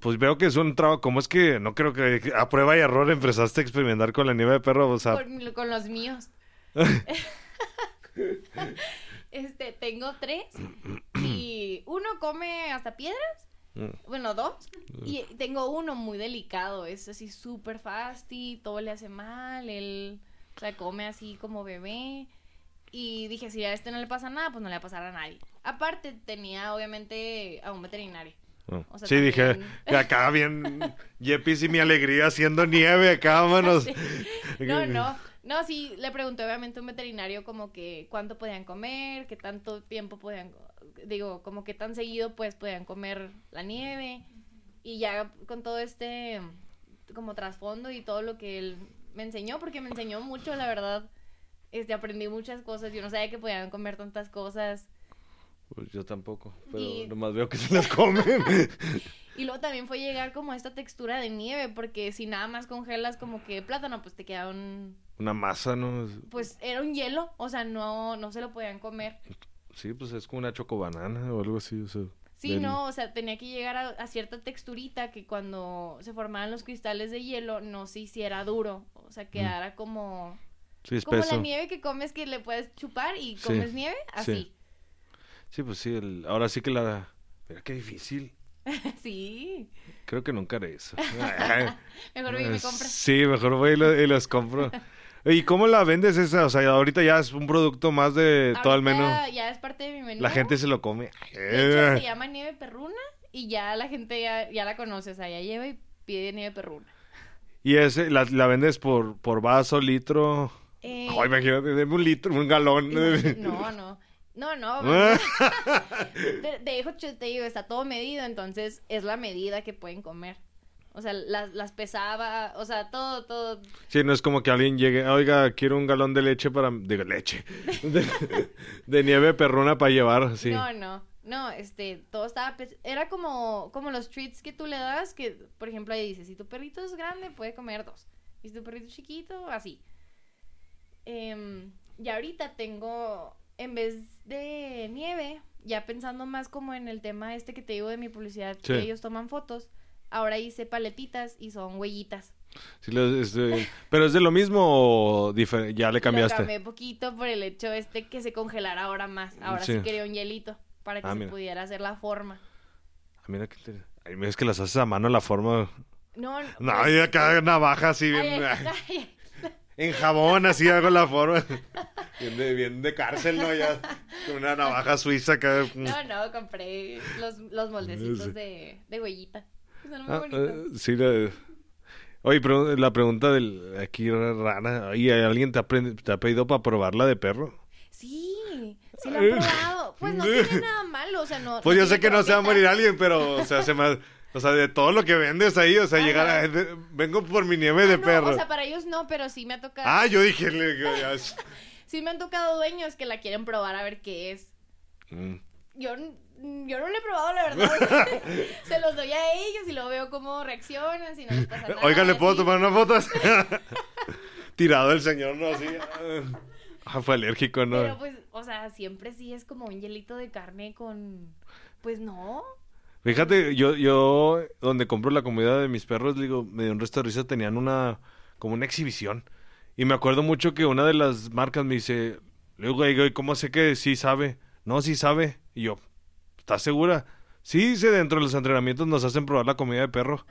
pues veo que es un trabajo, ¿cómo es que no creo que a prueba y error empezaste a experimentar con la nieve de perro? O sea, Con, con los míos. este, tengo tres. Y uno come hasta piedras. Mm. Bueno, dos. Y tengo uno muy delicado. Es así súper fasti. Todo le hace mal. Él, o sea, come así como bebé. Y dije, si a este no le pasa nada, pues no le va a pasar a nadie. Aparte, tenía obviamente a un veterinario. No. O sea, sí, dije, también- que acá bien, Yepis y mi alegría haciendo nieve acá, vámonos. Sí. No, no. No, sí, le pregunté obviamente a un veterinario como que cuánto podían comer, qué tanto tiempo podían, digo, como que tan seguido pues podían comer la nieve. Y ya con todo este como trasfondo y todo lo que él me enseñó, porque me enseñó mucho, la verdad. Este, aprendí muchas cosas. Yo no sabía que podían comer tantas cosas. Pues yo tampoco, pero Y- nomás veo que se las comen. Y luego también fue llegar como a esta textura de nieve, porque si nada más congelas como que plátano, pues te queda un... Una masa, ¿no? Pues era un hielo, o sea, no, no se lo podían comer. Sí, pues es como una chocobanana o algo así, o sea. Sí, del- no, o sea, tenía que llegar a, a cierta texturita que cuando se formaban los cristales de hielo no se hiciera duro, o sea, quedara como... Sí, Como la nieve que comes que le puedes chupar y Sí, comes nieve, sí. así. Sí, pues sí, el- ahora sí que la... Mira qué difícil. Sí. Creo que nunca haré eso. Mejor voy y me compras. Sí, mejor voy y, lo- y los compro. ¿Y cómo la vendes esa? O sea, ahorita ya es un producto más de todo el menú. Ahorita Ya es parte de mi menú. La gente se lo come. De hecho, Eh. se llama nieve perruna y ya la gente ya, ya la conoce, o sea, ya lleva y pide nieve perruna. Y ese, la, la vendes por, por vaso, litro. Eh, Ay, imagínate, un litro, un galón. No, no. No, no. de, de hecho, te digo, está todo medido, entonces es la medida que pueden comer. O sea, las, las pesaba, o sea, todo, todo. Sí, no es como que alguien llegue, oiga, quiero un galón de leche para... Digo, leche. De, de nieve perruna para llevar, sí. No, no. No, este, todo estaba... pes- Era como, como los treats que tú le das, que, por ejemplo, ahí dice, si tu perrito es grande, puede comer dos. Y si tu perrito es chiquito, así. Em, y ahorita tengo, en vez de nieve, ya pensando más como en el tema este que te digo de mi publicidad, Sí. que ellos toman fotos, ahora hice paletitas y son huellitas. Sí, lo- es de- pero es de lo mismo o ya le Lo cambiaste. cambié poquito por el hecho este que se congelara ahora más. Ahora sí, Sí. quería un hielito para que Ah, se mira. pudiera hacer la forma. Ah, mira qué inter- Ay, es que las haces a mano la forma. No, No, pues, y acá navaja así bien. ay, ay, En jabón así hago la forma. Bien de, bien de cárcel, ¿no? Ya. Con una navaja suiza acá. No, no, compré los, los moldecitos Sí. de, de huellita. Son muy Ah, bonitos. eh, sí, la- Oye, pero la pregunta del aquí rara. ¿Y alguien te ha, pre- te ha pedido para probarla de perro? Sí, sí lo he probado. Pues no tiene nada malo, o sea, no. Pues yo sé que no se va a morir alguien, pero, o sea, se me... O sea, de todo lo que vendes ahí, o sea, Ajá. llegar a... de- vengo por mi nieve de Ah, no, perro. O sea, para ellos no, pero sí me ha tocado. Ah, yo dije... le- ya- Sí me han tocado dueños que la quieren probar a ver qué es. Mm. Yo, n- yo no lo he probado, la verdad. Se los doy a ellos y luego veo cómo reaccionan, si no les pasa nada. Oiga, ¿le puedo así. tomar una foto? Tirado el señor, ¿no? Así. Ah, fue alérgico, ¿no? Pero pues, o sea, siempre sí es como un hielito de carne con... Pues no. Fíjate, yo, yo, donde compro la comida de mis perros, digo, me dio un resto de risa, tenían una, como una exhibición. Y me acuerdo mucho que una de las marcas me dice, le digo, "Güey, güey, ¿cómo sé que sí sabe? No, sí sabe. Y yo, ¿estás segura? Sí, dice, dentro de los entrenamientos nos hacen probar la comida de perro.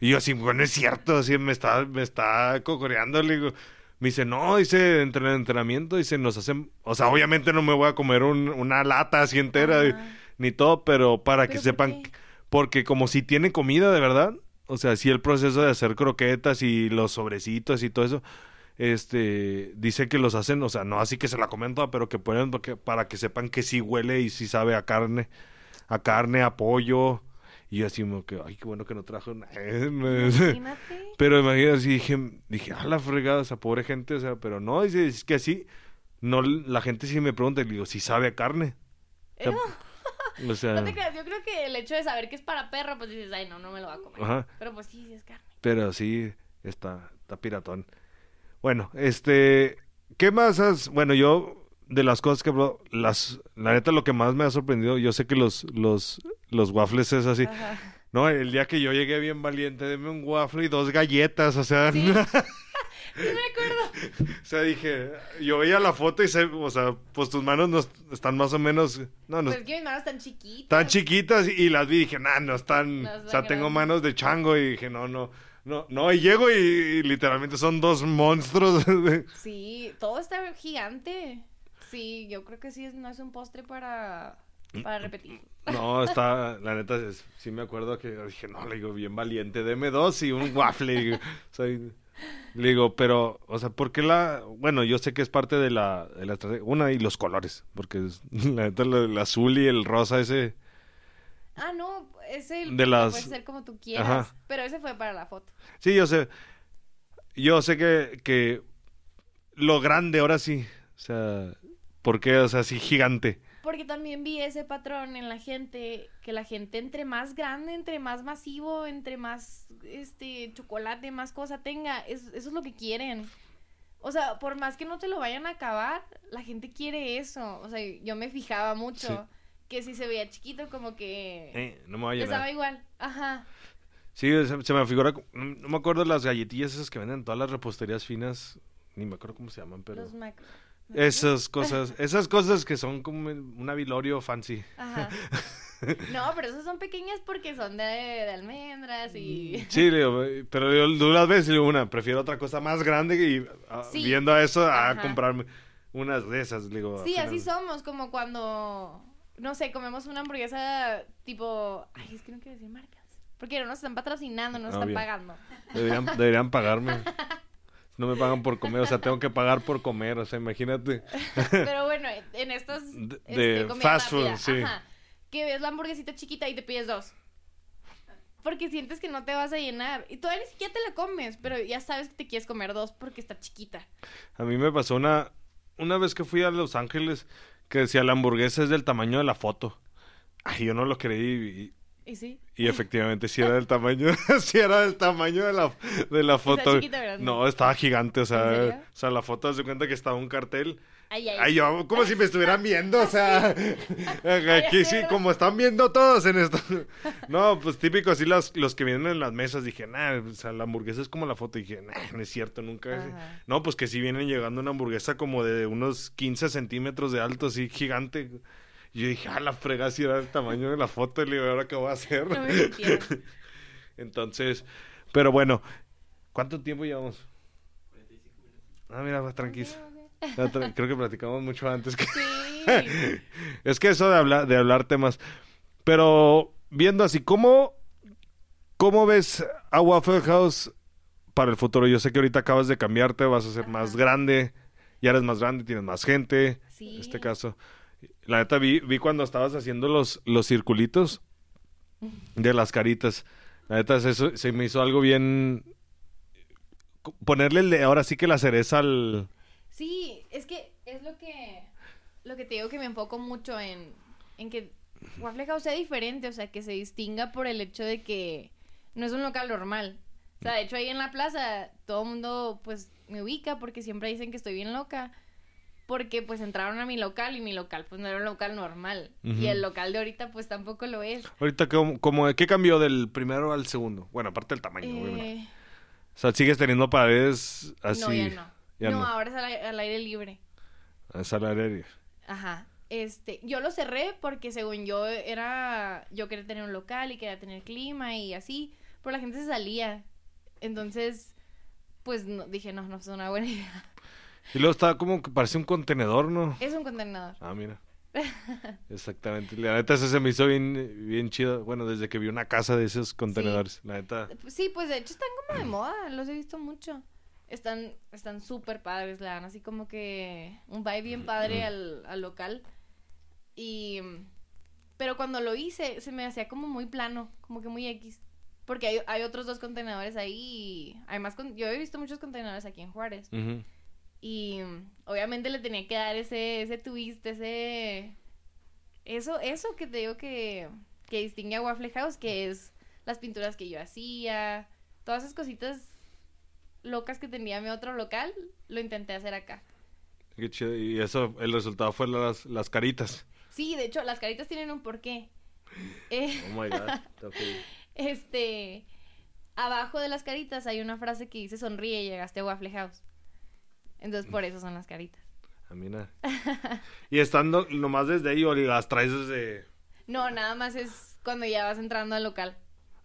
Y yo así, bueno, es cierto, así me está, me está cocoreando, le digo. Me dice, no, dice, entre el entrenamiento, dice, nos hacen, o sea, obviamente no me voy a comer un- una lata así entera. Ni todo, pero para que ¿Pero por sepan, porque como si tiene comida de verdad, o sea, si el proceso de hacer croquetas y los sobrecitos y todo eso, este, dice que los hacen, o sea, no así que se la comen toda, pero que ponen porque, para que sepan que sí huele y sí sabe a carne, a carne, a pollo. Y yo así como que, ay, qué bueno que no trajo nada. Imagínate. Pero imagínate, así dije, dije, a la fregada, esa pobre gente, o sea, pero no, dice, es que así, no, la gente sí me pregunta, y le digo, si sabe a carne. O sea, o sea, No te creas, yo creo que el hecho de saber que es para perro, pues dices, ay, no, no me lo va a comer. Ajá. Pero pues sí, sí es carne. pero sí, está, está piratón. Bueno, este, ¿qué más has, bueno, yo, de las cosas que, las, la neta, lo que más me ha sorprendido, yo sé que los, los, los waffles es así, Ajá. no, el día que yo llegué bien valiente, deme un waffle y dos galletas, o sea, Sí. Me acuerdo. O sea, dije, yo veía la foto y se, o sea, pues tus manos no est- están más o menos, no, no, Pues es que mis manos están chiquitas. tan chiquitas y las vi y dije, nah, no están, No o sea, tengo manos de chango y dije, no, no, no, no, y llego y, y literalmente son dos monstruos. Sí, todo está gigante. Sí, yo creo que sí, es, no es un postre para, para repetir. no, está, la neta, sí me acuerdo que dije, no, le digo, bien valiente, deme dos y un waffle. o sea, le digo, pero, o sea, ¿por qué la...? Bueno, yo sé que es parte de la, de la estrategia. Una, y los colores, porque es- la neta, el, azul y el rosa ese... Ah, no, ese De las- puede ser como tú quieras. Ajá. Pero ese fue para la foto. Sí, yo sé. Yo sé que, que lo grande ahora sí. O sea, ¿por qué? O sea, sí, gigante. Porque también vi ese patrón en la gente, que la gente entre más grande, entre más masivo, entre más este chocolate, más cosa tenga, es- eso es lo que quieren. O sea, por más que no te lo vayan a acabar, la gente quiere eso. O sea, yo me fijaba mucho Sí. que si se veía chiquito, como que Eh, no me va a les daba igual. Ajá. Sí, se, se me figura. No, no me acuerdo las galletillas esas que venden en todas las reposterías finas. Ni me acuerdo cómo se llaman, pero. Los macro. Esas cosas, esas cosas que son como un avilorio fancy. Ajá. No, pero esas son pequeñas porque son de, de almendras y... Sí, le digo, eh, pero yo ves y digo, una, prefiero otra cosa más grande y ah, Sí. viendo a eso a Ajá. comprarme unas de esas. Digo, Sí, así somos, como cuando, no sé, comemos una hamburguesa tipo, ay, es que no quiero decir marcas, porque no nos están patrocinando, no nos Ah, están bien. pagando. Deberían, deberían pagarme. No me pagan por comer, o sea, tengo que pagar por comer, o sea, imagínate. Pero bueno, en estas De- este, de fast food, sí. ajá, que ves la hamburguesita chiquita y te pides dos. Porque sientes que no te vas a llenar. Y todavía ni siquiera te la comes, pero ya sabes que te quieres comer dos porque está chiquita. A mí me pasó una, una vez que fui a Los Ángeles que decía la hamburguesa es del tamaño de la foto. Ay, yo no lo creí ¿Y sí? y, efectivamente sí era del tamaño, sí era del tamaño de la, de la foto. no, estaba gigante, o ¿En sea, o sea, la foto se cuenta que estaba un cartel. Ay, ay, Ay, yo como si me estuvieran viendo, o sea, aquí sí, como están viendo todos en esto. No, pues típico, así los, los que vienen en las mesas, dije, nah, o sea, la hamburguesa es como la foto, y dije, nah, no es cierto, nunca. Ajá. No, pues que sí vienen llegando una hamburguesa como de unos 15 centímetros de alto, así gigante. Y yo dije, ah, la frega, si era el tamaño de la foto. Y le digo, ¿ahora qué voy a hacer? No me. Entonces, pero bueno, ¿cuánto tiempo llevamos? Ah, mira, va, tranquilo. Creo que platicamos mucho antes que... Sí. Es que eso de hablar, de hablar temas. Pero viendo así, ¿cómo, ¿cómo ves a Waffle House para el futuro? Yo sé que ahorita acabas de cambiarte, vas a ser más grande, ya eres más grande, tienes más gente. Sí. En este caso. La neta vi, vi cuando estabas haciendo los, los circulitos de las caritas. La neta eso, se me hizo algo bien... Ponerle el de- ahora sí que la cereza al... Sí, es que es lo que lo que te digo que me enfoco mucho en, en que Waffle House sea diferente, o sea, que se distinga por el hecho de que no es un local normal. O sea, de hecho ahí en la plaza todo el mundo pues me ubica porque siempre dicen que estoy bien loca. Porque pues entraron a mi local y mi local pues no era un local normal. Y el local de ahorita pues tampoco lo es. Ahorita, ¿cómo, cómo- ¿qué cambió del primero al segundo? Bueno, aparte del tamaño, obviamente. Eh, O sea, ¿sigues teniendo paredes así? no, ya no. Ya no, no. ahora es al, ai- al aire libre. Es al aire. Ajá. Este, yo lo cerré porque según yo era, yo quería tener un local y quería tener clima y así, pero la gente se salía. Entonces, pues no, dije, no, no es una buena idea. Y luego está como que parece un contenedor, ¿no? Es un contenedor. Ah, mira. Exactamente. La neta, ese se me hizo bien, bien chido. Bueno, desde que vi una casa de esos contenedores. La neta. Pues Sí, pues de hecho están como de moda, los he visto mucho. Están están súper padres, le dan así como que un vibe bien padre al, al local. Y pero cuando lo hice se me hacía como muy plano, como que muy X. Porque hay, hay otros dos contenedores ahí y además con- yo he visto muchos contenedores aquí en Juárez. Ujú. Y obviamente le tenía que dar ese, ese twist, ese... Eso, eso que te digo que, que distingue a Waffle House, que es las pinturas que yo hacía, todas esas cositas locas que tenía mi otro local, lo intenté hacer acá. Qué chido. Y eso, el resultado fue las, las caritas. Sí, de hecho, las caritas tienen un porqué. Eh, Oh my god. Ok. este, abajo de las caritas hay una frase que dice sonríe, llegaste a Waffle House. Entonces por eso son las caritas. Ah, mira. Y estando nomás desde ahí o las traes desde. No, nada más es cuando ya vas entrando al local.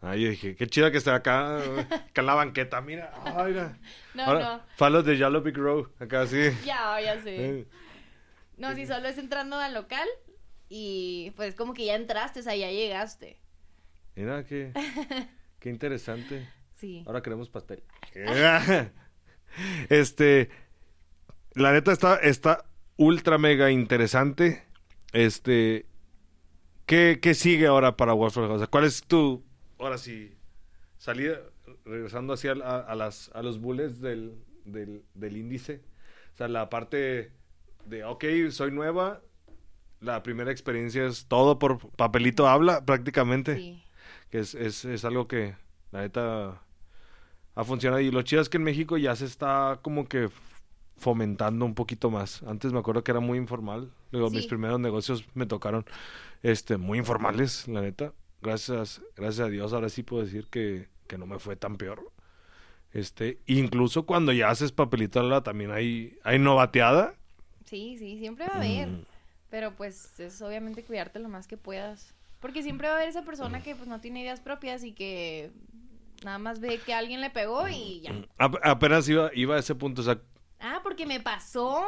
Ah, yo dije, qué chido que esté acá, acá en la banqueta, mira. Ah, mira. No, Ahora, no. Falos de Yellow Big Row, acá sí. Ya, ya sé. Eh, No, sí, solo es entrando al local y pues como que ya entraste, o sea, ya llegaste. Mira, qué, qué interesante. Sí. Ahora queremos pastel. este, la neta está, está ultra mega interesante. Este, ¿qué, qué sigue ahora para Waffle House? ¿Cuál es tu, ahora sí, salida, regresando hacia a, a las, a los bullets del, del, del índice? O sea, la parte de, ok, soy nueva, la primera experiencia es todo por papelito habla prácticamente Sí. que es, es, es algo que la neta ha funcionado y lo chido es que en México ya se está como que fomentando un poquito más. Antes me acuerdo que era muy informal. Mis primeros negocios me tocaron este muy informales, la neta. Gracias, gracias a Dios ahora sí puedo decir que, que no me fue tan peor. Este, incluso cuando ya haces papelito habla también hay hay novateada. Sí, sí, siempre va a haber. Mm. Pero pues es obviamente cuidarte lo más que puedas. Porque siempre va a haber esa persona que pues no tiene ideas propias y que nada más ve que alguien le pegó y ya. Ap- apenas iba iba a ese punto, o sea, Ah, porque me pasó.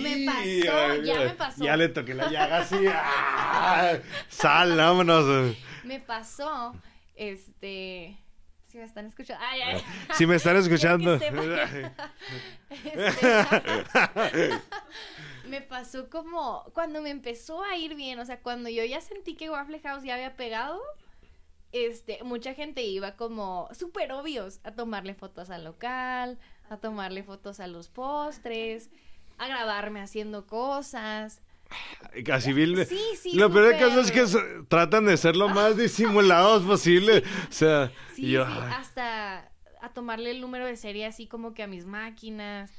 Me pasó, ay, ya me pasó. Ya le toqué la llaga así. ¡ah! Sal, vámonos. Me pasó, este... Si me están escuchando... Ay, ay. Si me están escuchando. Este, me pasó como cuando me empezó a ir bien, o sea, cuando yo ya sentí que Waffle House ya había pegado, este, mucha gente iba como súper obvios a tomarle fotos al local, a tomarle fotos a los postres, a grabarme haciendo cosas. Casi vil. Sí, sí, Lo peor del caso es que tratan de ser lo más disimulados posible. O sea, Sí, yo, sí, hasta a tomarle el número de serie así como que a mis máquinas.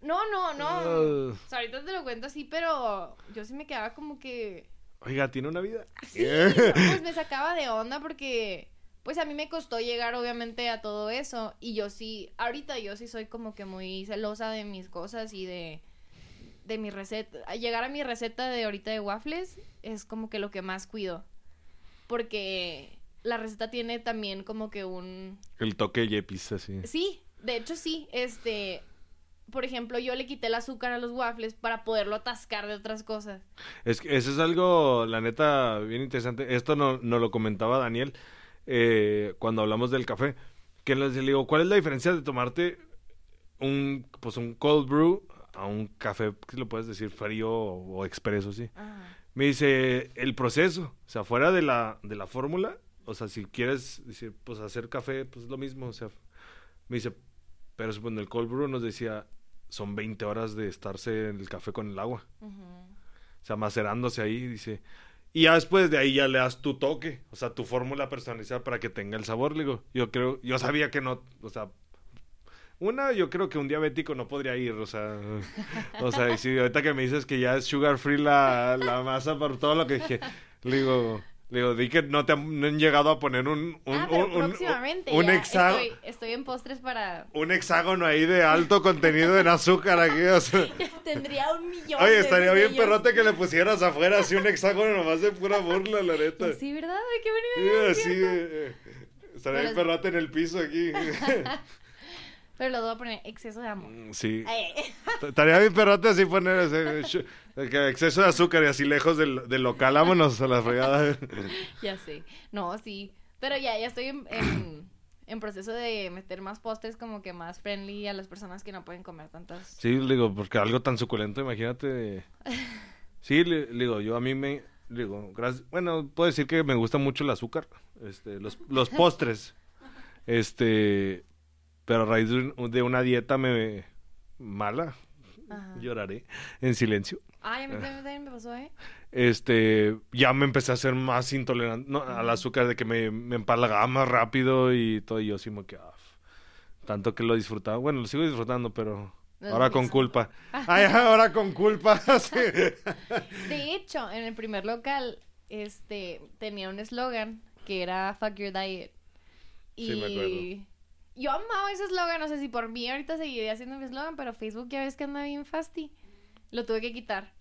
No, no, no. O sea, ahorita te lo cuento así, pero yo sí me quedaba como que... Oiga, ¿tiene una vida? Sí, pues me sacaba de onda porque pues a mí me costó llegar obviamente a todo eso y yo sí, ahorita yo sí soy como que muy celosa de mis cosas y de de mi receta, llegar a mi receta de ahorita de waffles es como que lo que más cuido. Porque la receta tiene también como que un... El toque yepis, así. Sí, de hecho sí, este... Por ejemplo, yo le quité el azúcar a los waffles para poderlo atascar de otras cosas. Es que eso es algo, la neta, bien interesante. Esto no, no lo comentaba Daniel eh, cuando hablamos del café. Que les digo, ¿cuál es la diferencia de tomarte un, pues un cold brew a un café, que lo puedes decir, frío o, o expreso, sí? Ajá. Me dice, el proceso, o sea, fuera de la, de la fórmula, o sea, si quieres decir, pues hacer café, pues es lo mismo, o sea, me dice, pero bueno, el cold brew nos decía, son 20 horas de estarse en el café con el agua, o sea, macerándose ahí, dice, y ya después de ahí ya le das tu toque, o sea, tu fórmula personalizada para que tenga el sabor, le digo, yo creo, yo sabía que no, o sea, una, yo creo que un diabético no podría ir, o sea, o sea, y sí, ahorita que me dices que ya es sugar free la, la masa por todo lo que dije, le digo, digo, di que no te han, no han llegado a poner un, un, ah, pero un, un- próximamente un ya hexágono, estoy, estoy en postres para... un hexágono ahí de alto contenido en azúcar aquí, o sea. Tendría un millón Oye, estaría bien sellos. perrote que le pusieras afuera así un hexágono nomás de pura burla, la neta. Pues sí, ¿verdad? Qué Sí, buena idea. así, ¿cierto? eh, estaría bien Pero- perrote en el piso aquí. Pero lo voy a poner exceso de amor. Sí. Ay, Estaría bien perrote así poner ese que exceso de azúcar y así lejos del, del local. Vámonos a la fregada. ya sé. No, sí. Pero ya, ya estoy en, en, en proceso de meter más postres como que más friendly a las personas que no pueden comer tantas. Sí, digo, porque algo tan suculento, imagínate. Sí, le, digo, yo a mí me. Digo, gracias. Bueno, puedo decir que me gusta mucho el azúcar. Este, los, los postres. Este. Pero a raíz de, un- de una dieta me mala, Ajá. lloraré en silencio. Ay, a mí también, me pasó, ¿eh? este ya me empecé a ser más intolerante no, al azúcar de que me, me empalagaba más rápido y todo y yo así como que ah, tanto que lo disfrutaba bueno lo sigo disfrutando pero No ahora con culpa ay ahora con culpa sí. De hecho, en el primer local, este, tenía un eslogan que era Fuck Your Diet. Y Sí, me acuerdo. Yo amaba ese eslogan, no sé si por mí ahorita seguiría haciendo mi eslogan, pero Facebook ya ves que anda bien fasti. Lo tuve que quitar.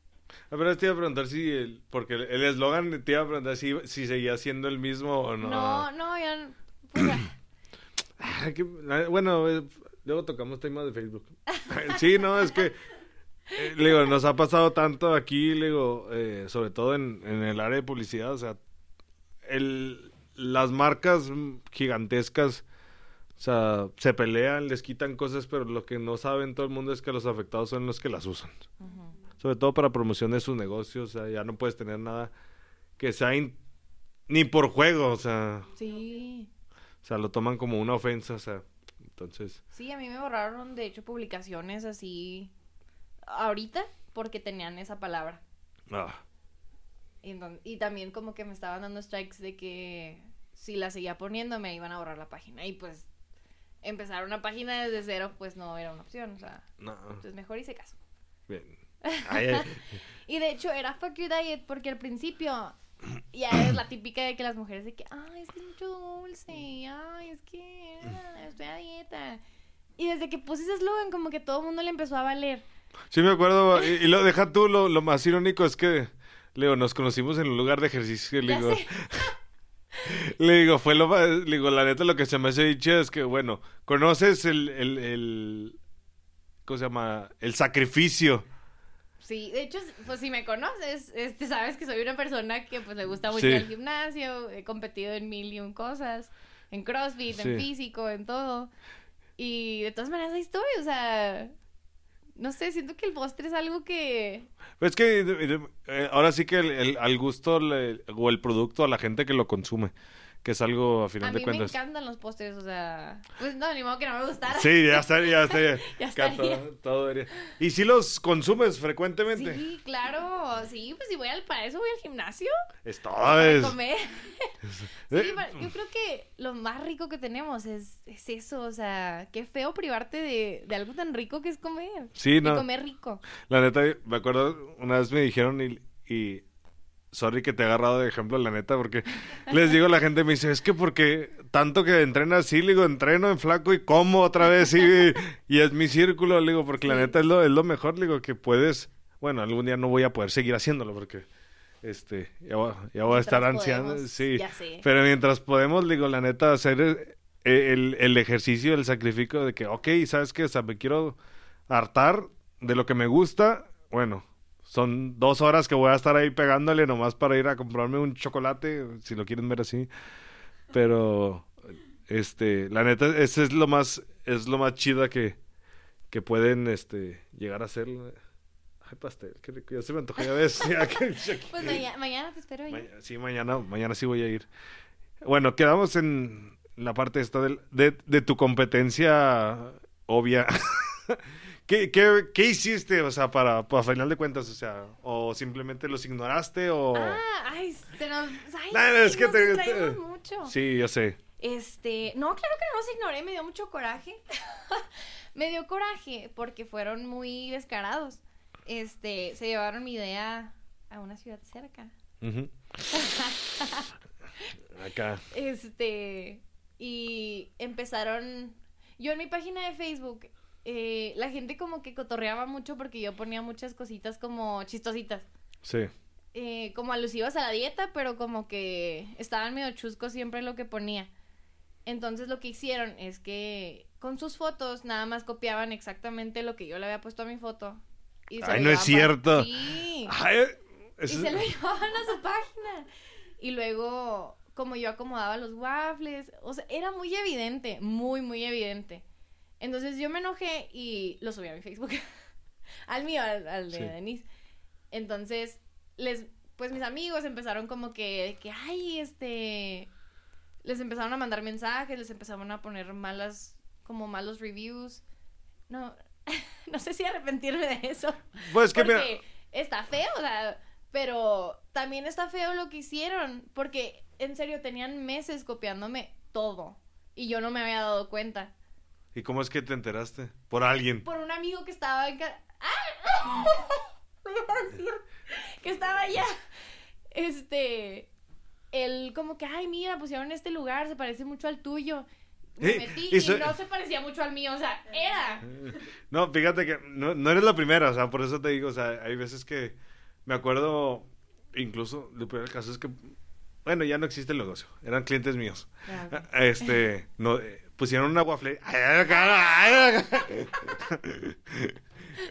a ver te iba a preguntar si el, porque el eslogan te iba a preguntar si, si seguía siendo el mismo o no, No, no, ya. pues. Ah, bueno eh, luego tocamos temas de Facebook sí no es que eh, le digo, nos ha pasado tanto aquí, le digo, eh, sobre todo en, en el área de publicidad, o sea, el, las marcas gigantescas, o sea, se pelean, les quitan cosas, pero lo que no saben todo el mundo es que los afectados son los que las usan. Sobre todo para promoción de sus negocios, o sea, ya no puedes tener nada que sea ni por juego, o sea, Sí. o sea, lo toman como una ofensa, o sea, entonces, Sí, a mí me borraron, de hecho, publicaciones así ahorita porque tenían esa palabra. ah, y también como que me estaban dando strikes de que si la seguía poniendo me iban a borrar la página. Y pues empezar una página desde cero pues no era una opción. O sea, no, entonces mejor hice caso. bien. Ay, ay. Y de hecho era fuck your diet porque al principio ya es la típica de que las mujeres de que, ay, es que es mucho dulce, ay, es que ah, estoy a dieta. Y desde que puse ese eslogan como que todo el mundo le empezó a valer. Sí, me acuerdo. Y, y lo deja tú, lo, lo más irónico es que, Leo, nos conocimos en un lugar de ejercicio. Le Ya digo. le digo, fue lo más. Le digo, la neta, lo que se me hace dicho es que, bueno, conoces el. el, el ¿Cómo se llama? El sacrificio. Sí, de hecho, pues si me conoces, este, sabes que soy una persona que pues le gusta mucho Sí. el gimnasio, he competido en mil y un cosas, en CrossFit, Sí. en físico, en todo. Y de todas maneras ahí estoy, o sea, no sé, siento que el postre es algo que... Es que eh, ahora sí que el, el- al gusto le- o el producto a la gente que lo consume, que es algo a final A de mí me cuentas. encantan los postres, o sea, pues no, ni modo que no me gustara. Sí, ya estaría, ya estaría. Ya estaría. todo- todo debería- ¿Y si los consumes frecuentemente? Sí, claro, sí, pues si voy al, para eso voy al gimnasio, Es todo. para comer. Eh, Sí, pero yo creo que lo más rico que tenemos es, es eso, o sea, qué feo privarte de, de algo tan rico que es comer. Sí, Y no. comer rico. La neta, me acuerdo, una vez me dijeron y, y sorry que te he agarrado de ejemplo, la neta, porque les digo, la gente me dice, es que porque tanto que entrenas así, le digo, entreno en flaco y como otra vez y, y es mi círculo, le digo, porque la Sí. neta es lo, es lo mejor, le digo, que puedes Bueno, algún día no voy a poder seguir haciéndolo porque este ya voy, ya voy a estar podemos, sí. Pero mientras podemos, digo, la neta, hacer eh, el, el ejercicio, el sacrificio de que, ok, ¿sabes qué? O sea, me quiero hartar de lo que me gusta. Bueno, son dos horas que voy a estar ahí pegándole nomás para ir a comprarme un chocolate, si lo quieren ver así. Pero, este, la neta, ese es lo más, es lo más chida que, que pueden, este, llegar a hacer. Ay, pastel, qué rico, ya se me antojó, ya ves. que- Pues mañana, mañana te espero ahí. Ma- Sí, mañana, mañana sí voy a ir. Bueno, quedamos en la parte esta del- de, de tu competencia obvia. ¿Qué, qué, qué hiciste, o sea, para, para final de cuentas, o sea, o simplemente los ignoraste o... Ah, ay, se nos... Ay, No, no, es sí, que nos te- distraímos te- mucho. Sí, yo sé. Este, no, claro que no los ignoré, me dio mucho coraje. me dio coraje porque fueron muy descarados. Este, se llevaron mi idea a una ciudad cerca. Ujú. Acá. Este, y empezaron, yo en mi página de Facebook, eh, la gente como que cotorreaba mucho porque yo ponía muchas cositas como chistositas. Sí. eh, como alusivas a la dieta, pero como que estaban medio chuscos siempre lo que ponía. Entonces lo que hicieron es que con sus fotos nada más copiaban exactamente lo que yo le había puesto a mi foto. Y se Ay, no es cierto. Sí. Ay, Y eso- se lo llevaban a su página. Y luego, como yo acomodaba los waffles, o sea, era muy evidente, muy, muy evidente. Entonces yo me enojé y lo subí a mi Facebook. al mío, al, al de Sí. Denise. Entonces, les, pues mis amigos empezaron como que, que, ay, este, les empezaron a mandar mensajes, les empezaron a poner malas, como malos reviews. No, no sé si arrepentirme de eso. Pues que mira, está feo, o sea, pero también está feo lo que hicieron, porque en serio tenían meses copiándome todo y yo no me había dado cuenta. ¿Y cómo es que te enteraste? Por alguien. Por un amigo que estaba en ¡Ah! A decir que estaba allá. Este, él como que, ay, mira, pusieron este lugar, se parece mucho al tuyo. Me Eh, metí y no se parecía mucho al mío, o sea, era. No, fíjate que no, no eres la primera, o sea, por eso te digo, o sea, hay veces que me acuerdo, incluso, el primer caso es que, bueno, ya no existe el negocio, eran clientes míos. Ah, Este, no, pusieron una waffle.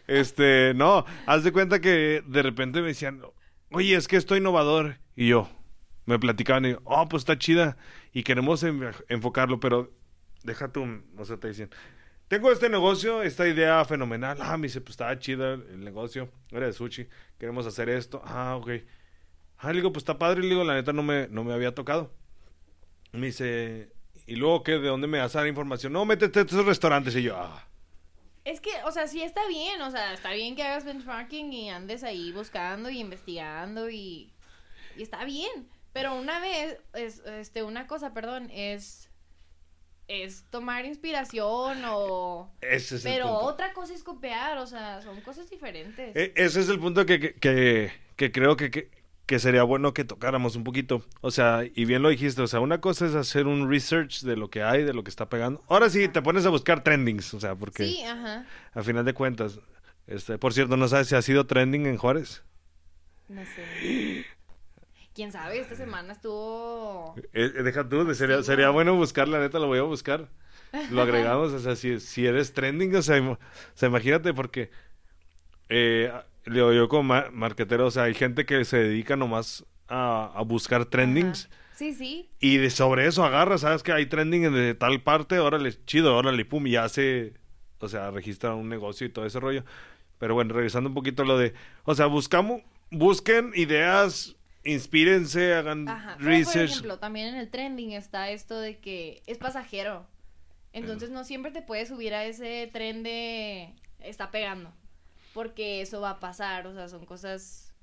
Este, no, haz de cuenta que de repente me decían, oye, es que estoy innovador. Y yo, me platicaban y oh, pues está chida. Y queremos en- enfocarlo, pero deja tú, no sé, te dicen, tengo este negocio, esta idea fenomenal. Ah, me dice, pues estaba chida el negocio, era de sushi, queremos hacer esto. Ah, ok. Ah, le digo, pues está padre, le digo, la neta no me, no me había tocado. Me dice, ¿y luego qué? ¿De dónde me vas a dar información? No, métete a estos restaurantes. Y yo, ah. Es que, o sea, sí está bien, o sea, está bien que hagas benchmarking y andes ahí buscando y investigando y, y está bien. Pero una vez, es, este, una cosa, perdón, es, es tomar inspiración o... Ese es el Pero punto. otra cosa es copiar, o sea, son cosas diferentes. E- ese es el punto que, que, que, que creo que, que, sería bueno que tocáramos un poquito. O sea, y bien lo dijiste, o sea, una cosa es hacer un research de lo que hay, de lo que está pegando. Ahora sí, te pones a buscar trendings, o sea, porque Sí, ajá. a final de cuentas, este, por cierto, ¿no sabes si ha sido trending en Juárez? No sé. Quién sabe, esta semana estuvo... Eh, eh, deja tú, sería, Sí, sería ¿no? bueno buscar, la neta lo voy a buscar. Lo agregamos, o sea, si, si eres trending, o sea, o sea, imagínate porque eh, digo, yo como ma- marquetero, o sea, hay gente que se dedica nomás a, a buscar trendings Ajá. Sí, sí. y de sobre eso agarra, sabes que hay trending de tal parte, órale, chido, órale, pum, y ya se, o sea, registra un negocio y todo ese rollo. Pero bueno, revisando un poquito lo de, o sea, buscamos, busquen ideas, inspírense, hagan Ajá. Pero, por research. ejemplo, también en el trending está esto de que es pasajero. Entonces no siempre te puedes subir a ese tren de está pegando. Porque eso va a pasar, o sea, son cosas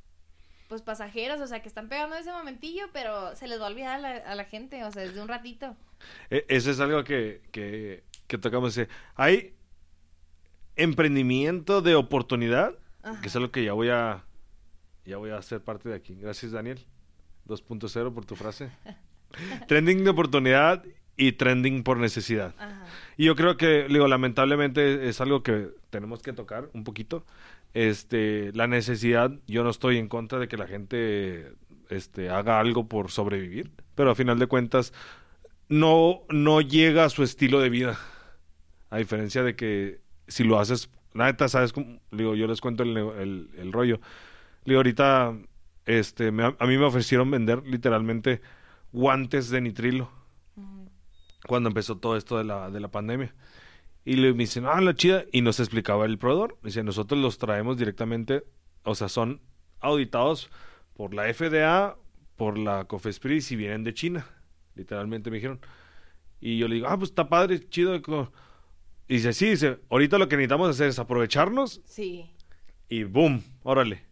pues pasajeras, o sea, que están pegando ese momentillo, pero se les va a olvidar a la, a la gente, o sea, desde un ratito. E- Eso es algo que, que, que tocamos. eh. Hay emprendimiento de oportunidad, Ajá. que es algo que ya voy a ya voy a ser parte de aquí. Gracias, Daniel. 2.0 por tu frase. trending de oportunidad y trending por necesidad. Ajá. Y yo creo que, digo, lamentablemente es algo que tenemos que tocar un poquito. Este, la necesidad, yo no estoy en contra de que la gente este, haga algo por sobrevivir, pero a final de cuentas no, no llega a su estilo de vida. A diferencia de que si lo haces, la neta, ¿sabes? Digo, yo les cuento el, el- el rollo. Digo, ahorita, este, me- a mí me ofrecieron vender literalmente guantes de nitrilo. Cuando empezó todo esto de la, de la pandemia. Y le me dicen, ah, la chida. Y nos explicaba el proveedor. Dice, nosotros los traemos directamente, o sea, son auditados por la FDA, por la COFESPRIS y vienen de China. Literalmente me dijeron. Y yo le digo, ah, pues está padre, chido. co-". Y dice, sí, dice, ahorita lo que necesitamos hacer es aprovecharnos Sí. y boom, órale.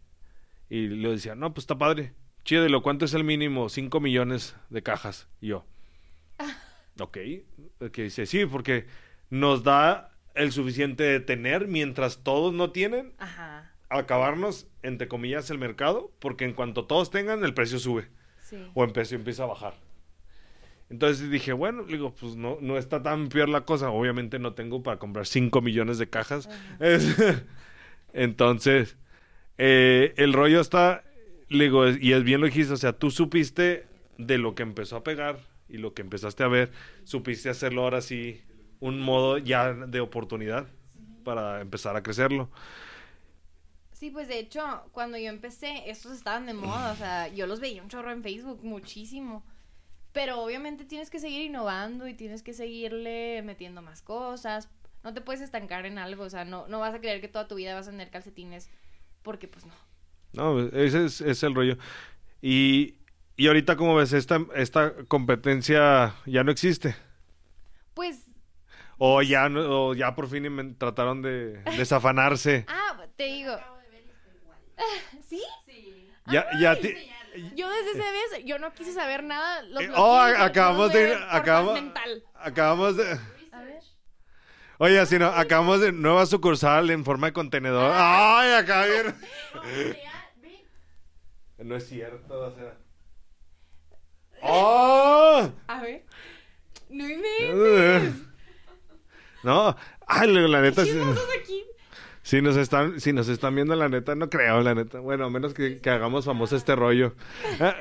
Y le decía, no, pues está padre. Chido, ¿y lo cuánto es el mínimo? 5 millones de cajas. Y yo, ok. Que dice, sí, porque nos da el suficiente de tener mientras todos no tienen, Ajá. acabarnos, entre comillas, el mercado, porque en cuanto todos tengan, el precio sube Sí. o empieza, empieza a bajar. Entonces dije, bueno, digo, pues no, no está tan peor la cosa. Obviamente no tengo para comprar 5 millones de cajas. Es- Entonces, eh, el rollo está, digo, y es bien lo dijiste, o sea, tú supiste de lo que empezó a pegar y lo que empezaste a ver, supiste hacerlo ahora sí, un modo ya de oportunidad para empezar a crecerlo. Sí, pues de hecho, cuando yo empecé, estos estaban de moda, o sea, yo los veía un chorro en Facebook, muchísimo. Pero obviamente tienes que seguir innovando y tienes que seguirle metiendo más cosas. No te puedes estancar en algo, o sea, no, no vas a creer que toda tu vida vas a tener calcetines, porque pues no. No, ese es, es el rollo. Y, y ahorita, como ves, esta, esta competencia ya no existe. Pues, O ya, no- o ya por fin trataron de desafanarse. ah, te digo. ¿Sí? Ya, ya ti- Yo desde ese vez, yo no quise saber nada. Los Eh, oh, acabamos "No de acabamos, mental". acabamos de, A ver. oye, así no, acabamos de nueva sucursal en forma de contenedor. Ay, acá bien. No es cierto, o sea. ¡Oh! A ver. No inventes. No, ay, la neta, aquí. si nos están, si nos están viendo, la neta, no creo, la neta. Bueno, a menos que, que hagamos famoso este rollo. Ah,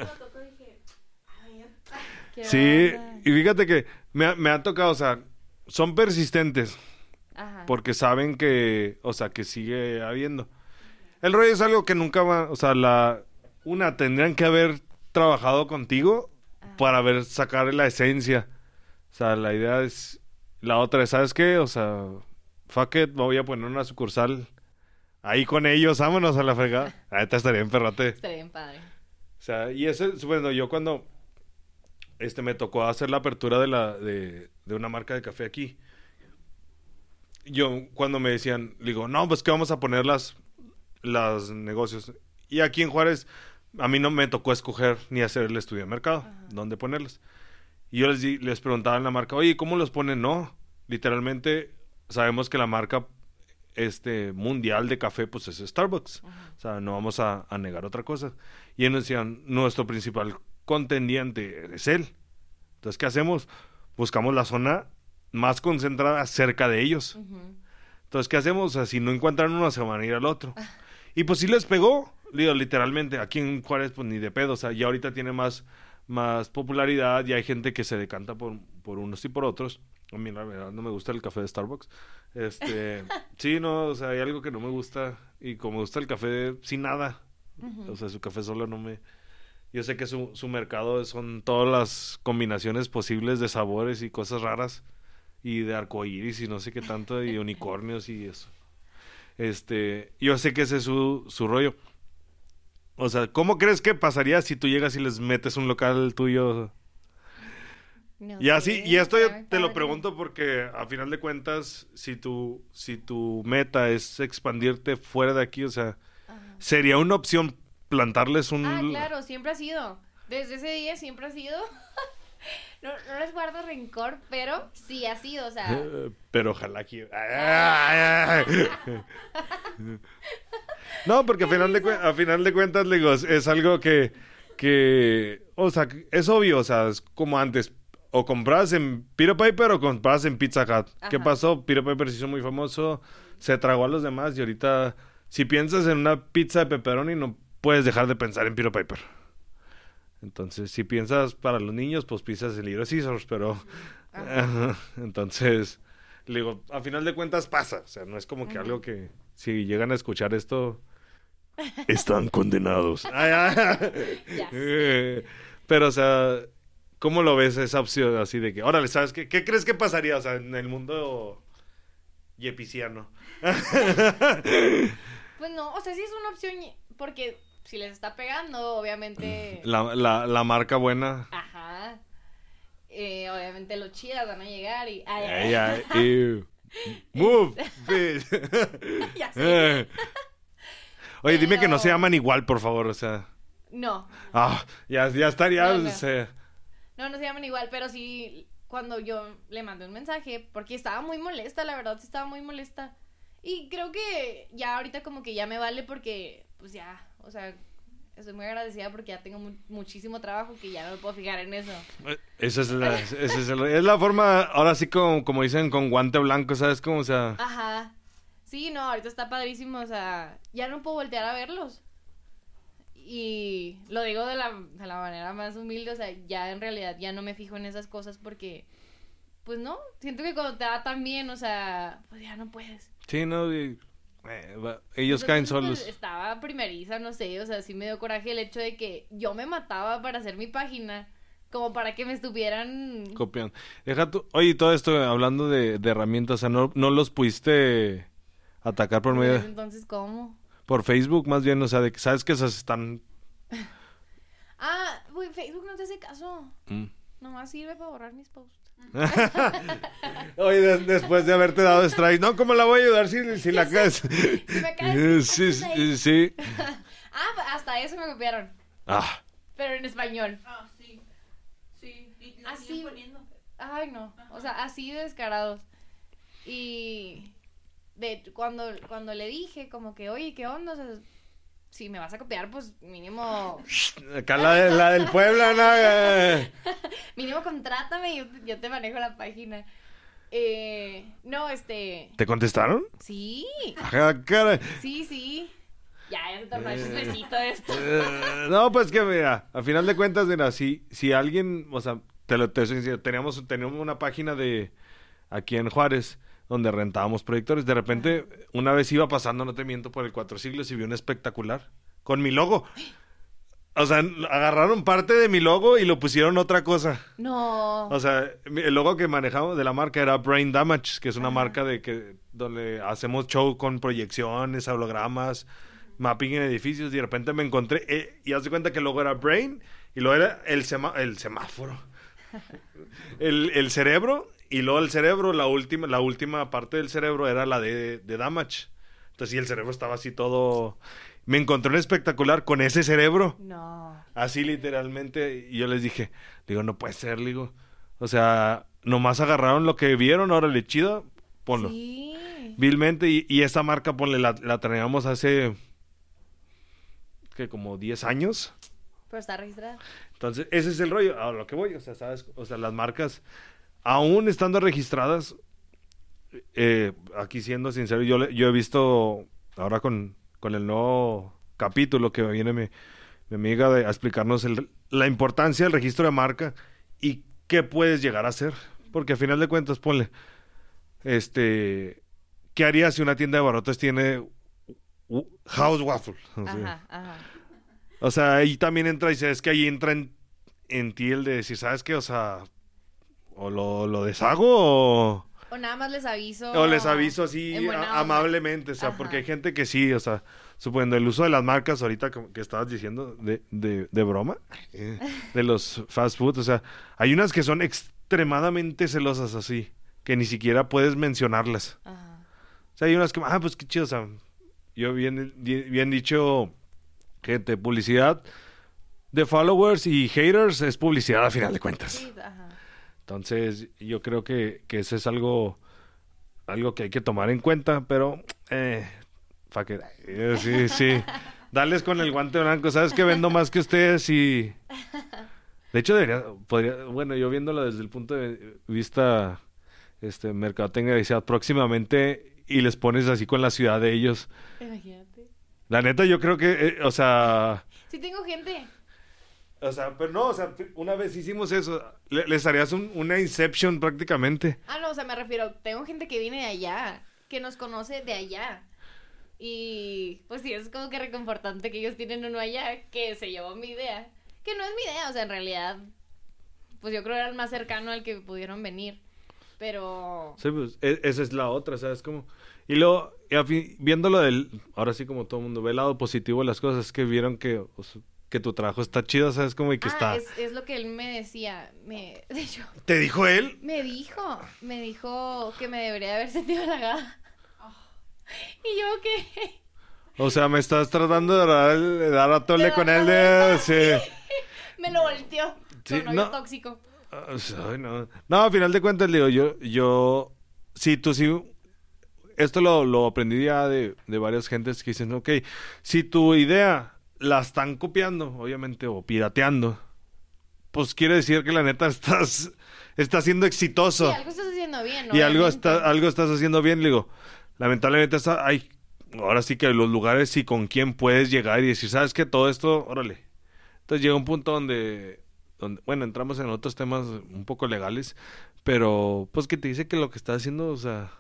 ¿Qué Sí, y fíjate que me, ha- me ha tocado, o sea, son persistentes Ajá. porque saben que, o sea, que sigue habiendo. El rollo es algo que nunca va, o sea, la, una, tendrían que haber trabajado contigo. Para ver, sacar la esencia. O sea, la idea es, la otra es, ¿sabes qué? O sea, fuck it, voy a poner una sucursal ahí con ellos, vámonos a la fregada. Ahorita estaría en perrote. Estaría bien padre. O sea, y ese, bueno, yo cuando este me tocó hacer la apertura de la de, de una marca de café aquí. Yo cuando me decían, digo, "No, pues que vamos a poner las las negocios." Y aquí en Juárez a mí no me tocó escoger ni hacer el estudio de mercado, Ajá. dónde ponerlas. Y yo les di- les preguntaba en la marca, "Oye, ¿cómo los ponen?" No, literalmente sabemos que la marca este mundial de café pues es Starbucks. Ajá. O sea, no vamos a, a negar otra cosa. Y ellos decían, nuestro principal contendiente es él. Entonces, ¿qué hacemos? Buscamos la zona más concentrada cerca de ellos. Ujú. Entonces, ¿qué hacemos? O sea, si no encuentran uno, se van a ir al otro. Y pues sí les pegó, digo, literalmente. Aquí en Juárez, pues ni de pedo. O sea, ya ahorita tiene más, más popularidad y hay gente que se decanta por, por unos y por otros. A mí, la verdad, no me gusta el café de Starbucks. Este, sí, no, o sea, hay algo que no me gusta. Y como me gusta el café sin nada. O sea, su café solo no me... Yo sé que su, su mercado son todas las combinaciones posibles de sabores y cosas raras. Y de arcoíris y no sé qué tanto, y unicornios y eso. Este, yo sé que ese es su, su rollo. O sea, ¿cómo crees que pasaría si tú llegas y les metes un local tuyo? No Y así, y esto yo te lo pregunto porque a final de cuentas, si tu, si tu meta es expandirte fuera de aquí, o sea, Ajá. sería una opción plantarles un... Ah, claro, siempre ha sido. Desde ese día siempre ha sido. no, no les guardo rencor, pero sí ha sido, o sea. Eh, Pero ojalá que... No, porque a final, de, cuen- a final de cuentas, le digo, es- algo que, que, o sea, es obvio, o sea, es como antes, o comprabas en Peter Piper o comprabas en Pizza Hut. ¿Qué pasó? Peter Piper se hizo muy famoso, se tragó a los demás y ahorita si piensas en una pizza de pepperoni, no puedes dejar de pensar en Peter Piper. Entonces, si piensas para los niños, pues piensas el libro de Scissors, pero... Entonces, le digo, a final de cuentas pasa. O sea, no es como que algo que si llegan a escuchar esto, están condenados. Eh, Pero, o sea, ¿cómo lo ves esa opción así de que, órale, ¿sabes qué? ¿Qué crees que pasaría, o sea, en el mundo yepiciano? Pues no, o sea, sí es una opción porque si les está pegando, obviamente... La, la, la marca buena. Ajá. Eh, obviamente los chidas van a llegar y... Ay, ay, Ay. Move, bitch. Ya sé. Oye, dime que no se llaman igual, por favor, o sea. No, Ah, ya, ya estaría. No, no. o sea, no, no se llaman igual, pero sí cuando yo le mandé un mensaje, porque estaba muy molesta, la verdad, sí estaba muy molesta. Y creo que ya ahorita como que ya me vale porque, pues ya, o sea, estoy muy agradecida porque ya tengo mu- muchísimo trabajo que ya no me puedo fijar en eso. Esa es la, esa es, el- es la forma, ahora sí como, como dicen, con guante blanco, ¿sabes cómo? O sea, Ajá. Sí, no, ahorita está padrísimo, o sea, ya no puedo voltear a verlos. Y lo digo de la, de la manera más humilde, o sea, ya en realidad ya no me fijo en esas cosas porque, pues no, siento que cuando te va tan bien, o sea, pues ya no puedes. sí, no, y- eh, ellos caen solos. estaba primeriza, no sé, o sea, sí me dio coraje el hecho de que yo me mataba para hacer mi página, como para que me estuvieran... Copian. Deja tú, oye, todo esto hablando de, de herramientas, o sea, no, no los pudiste atacar por medio de- Entonces, ¿cómo? por Facebook, más bien, o sea, de que sabes que esas están. Ah, güey, Facebook no te hace caso. Mm. Nomás sirve para borrar mis posts. Oye, des- después de haberte dado strike, no, ¿cómo la voy a ayudar si, si la caes? Si me caes, sí, sí, sí. Ah, hasta eso me copiaron. Ah, Pero en español. Ah, sí. Sí. Y la Así. poniendo. Ay, no. O sea, así de descarados. Y de cuando, cuando le dije como que, oye, ¿qué onda? O sea, si me vas a copiar, pues mínimo, acá la, de- la del pueblo, ¿no? Eh, mínimo contrátame y yo, te- yo te manejo la página. Eh, no, este, ¿Te contestaron? sí, Ah, caray. sí, sí. Ya, ya se tornó chismecito esto. Eh, no, pues que mira, a final de cuentas, mira, si, si alguien, o sea, te lo te teníamos, teníamos una página de aquí en Juárez donde rentábamos proyectores. De repente, una vez iba pasando, no te miento, por el Cuatro Siglos y vi un espectacular con mi logo. O sea, agarraron parte de mi logo y lo pusieron otra cosa. No. O sea, el logo que manejamos de la marca era Brain Damage, que es una marca de que donde hacemos show con proyecciones, hologramas, mapping en edificios y de repente me encontré eh, y haz de cuenta que el logo era Brain y luego era el, sema- el semáforo. El, el cerebro y luego el cerebro, la última, la última parte del cerebro era la de, de Damage. Entonces, sí, el cerebro estaba así todo... Me encontré un espectacular con ese cerebro. No. Así literalmente, y yo les dije, digo, no puede ser, digo. O sea, nomás agarraron lo que vieron, órale, chido, ponlo. Sí. Vilmente, y, y esta marca, ponle, la, la traíamos hace, que como 10 años. Pero está registrada. Entonces, ese es el rollo, a lo que voy, o sea, sabes, o sea, las marcas, aún estando registradas, eh, aquí siendo sincero, yo, yo he visto ahora con, con el nuevo capítulo que viene mi, mi amiga de, a explicarnos el- la importancia del registro de marca y qué puedes llegar a hacer. Porque a final de cuentas, ponle, este, ¿qué harías si una tienda de barrotes tiene House Waffle? O sea, Ajá, ajá. o sea, ahí también entra y es que ahí entra en, en ti el de decir, ¿sabes qué? O sea, o lo, lo deshago o, O nada más les aviso. o les aviso así amablemente. O sea, Ajá. porque hay gente que sí, o sea, suponiendo el uso de las marcas ahorita que estabas diciendo de, de, de broma, eh, de los fast food, o sea, hay unas que son extremadamente celosas así, que ni siquiera puedes mencionarlas. Ajá. O sea, hay unas que, ah, pues qué chido, o sea, yo bien, bien dicho, gente, publicidad de followers y haters es publicidad a final de cuentas. Ajá. Entonces, yo creo que, que eso es algo, algo que hay que tomar en cuenta, pero, eh, fuck it. Eh, sí, sí. Darles con el guante blanco, sabes que vendo más que ustedes y... De hecho, debería, podría, bueno, yo viéndolo desde el punto de vista, este, mercadotecnia, decía, próximamente, y les pones así con la ciudad de ellos, Imagínate. La neta, yo creo que, eh, o sea... Sí tengo gente. O sea, pero no, o sea, una vez hicimos eso. Le- les harías un- una Inception prácticamente. Ah, no, o sea, me refiero, tengo gente que viene de allá, que nos conoce de allá. Y pues sí, es como que reconfortante que ellos tienen uno allá que se llevó mi idea. Que no es mi idea, o sea, en realidad, pues yo creo era el más cercano al que pudieron venir. Pero... Sí, pues, e- esa es la otra, ¿sabes cómo? Y luego, y a fin- viéndolo del... Ahora sí, como todo el mundo ve el lado positivo de las cosas, es que vieron que, o sea, que tu trabajo está chido, ¿sabes cómo? Y que ah, está... es, es lo que él me decía. Me, de hecho, ¿Te dijo él? me dijo, me dijo que me debería haber sentido halagada. Y yo que... O sea, me estás tratando de dar, de dar a tole con él de... Sí. Me lo volteó. Sí, Con no. tóxico. No. no, al final de cuentas, le digo, yo, yo, sí, tú sí, esto lo, lo aprendí ya de, de varias gentes que dicen, ok, si tu idea la están copiando, obviamente, o pirateando, pues quiere decir que la neta estás, estás siendo exitoso. Sí, algo estás haciendo bien, y algo, obviamente. está, algo estás haciendo bien, digo, lamentablemente está, hay, ahora sí que los lugares y con quién puedes llegar y decir, sabes que todo esto, órale. Entonces llega un punto donde, donde, bueno, entramos en otros temas un poco legales, pero pues que te dice que lo que está haciendo, o sea,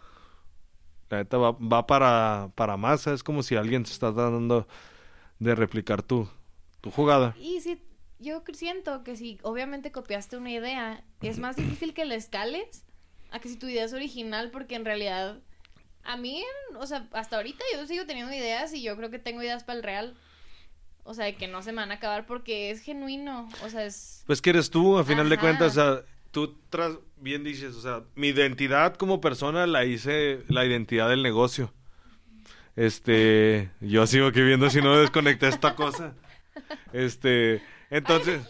la neta va, va para, para más, es como si alguien se está tratando de replicar tu, tu jugada. Y sí, yo siento que si obviamente copiaste una idea, es más difícil que la escales a que si tu idea es original, porque en realidad, a mí, o sea, hasta ahorita yo sigo teniendo ideas y yo creo que tengo ideas para el real. O sea, de que no se me van a acabar porque es genuino. O sea, es. Pues que eres tú, a final de cuentas, o sea, tú tras, bien dices, o sea, mi identidad como persona la hice la identidad del negocio. Este, yo sigo aquí viendo si no desconecté esta cosa. Este, entonces,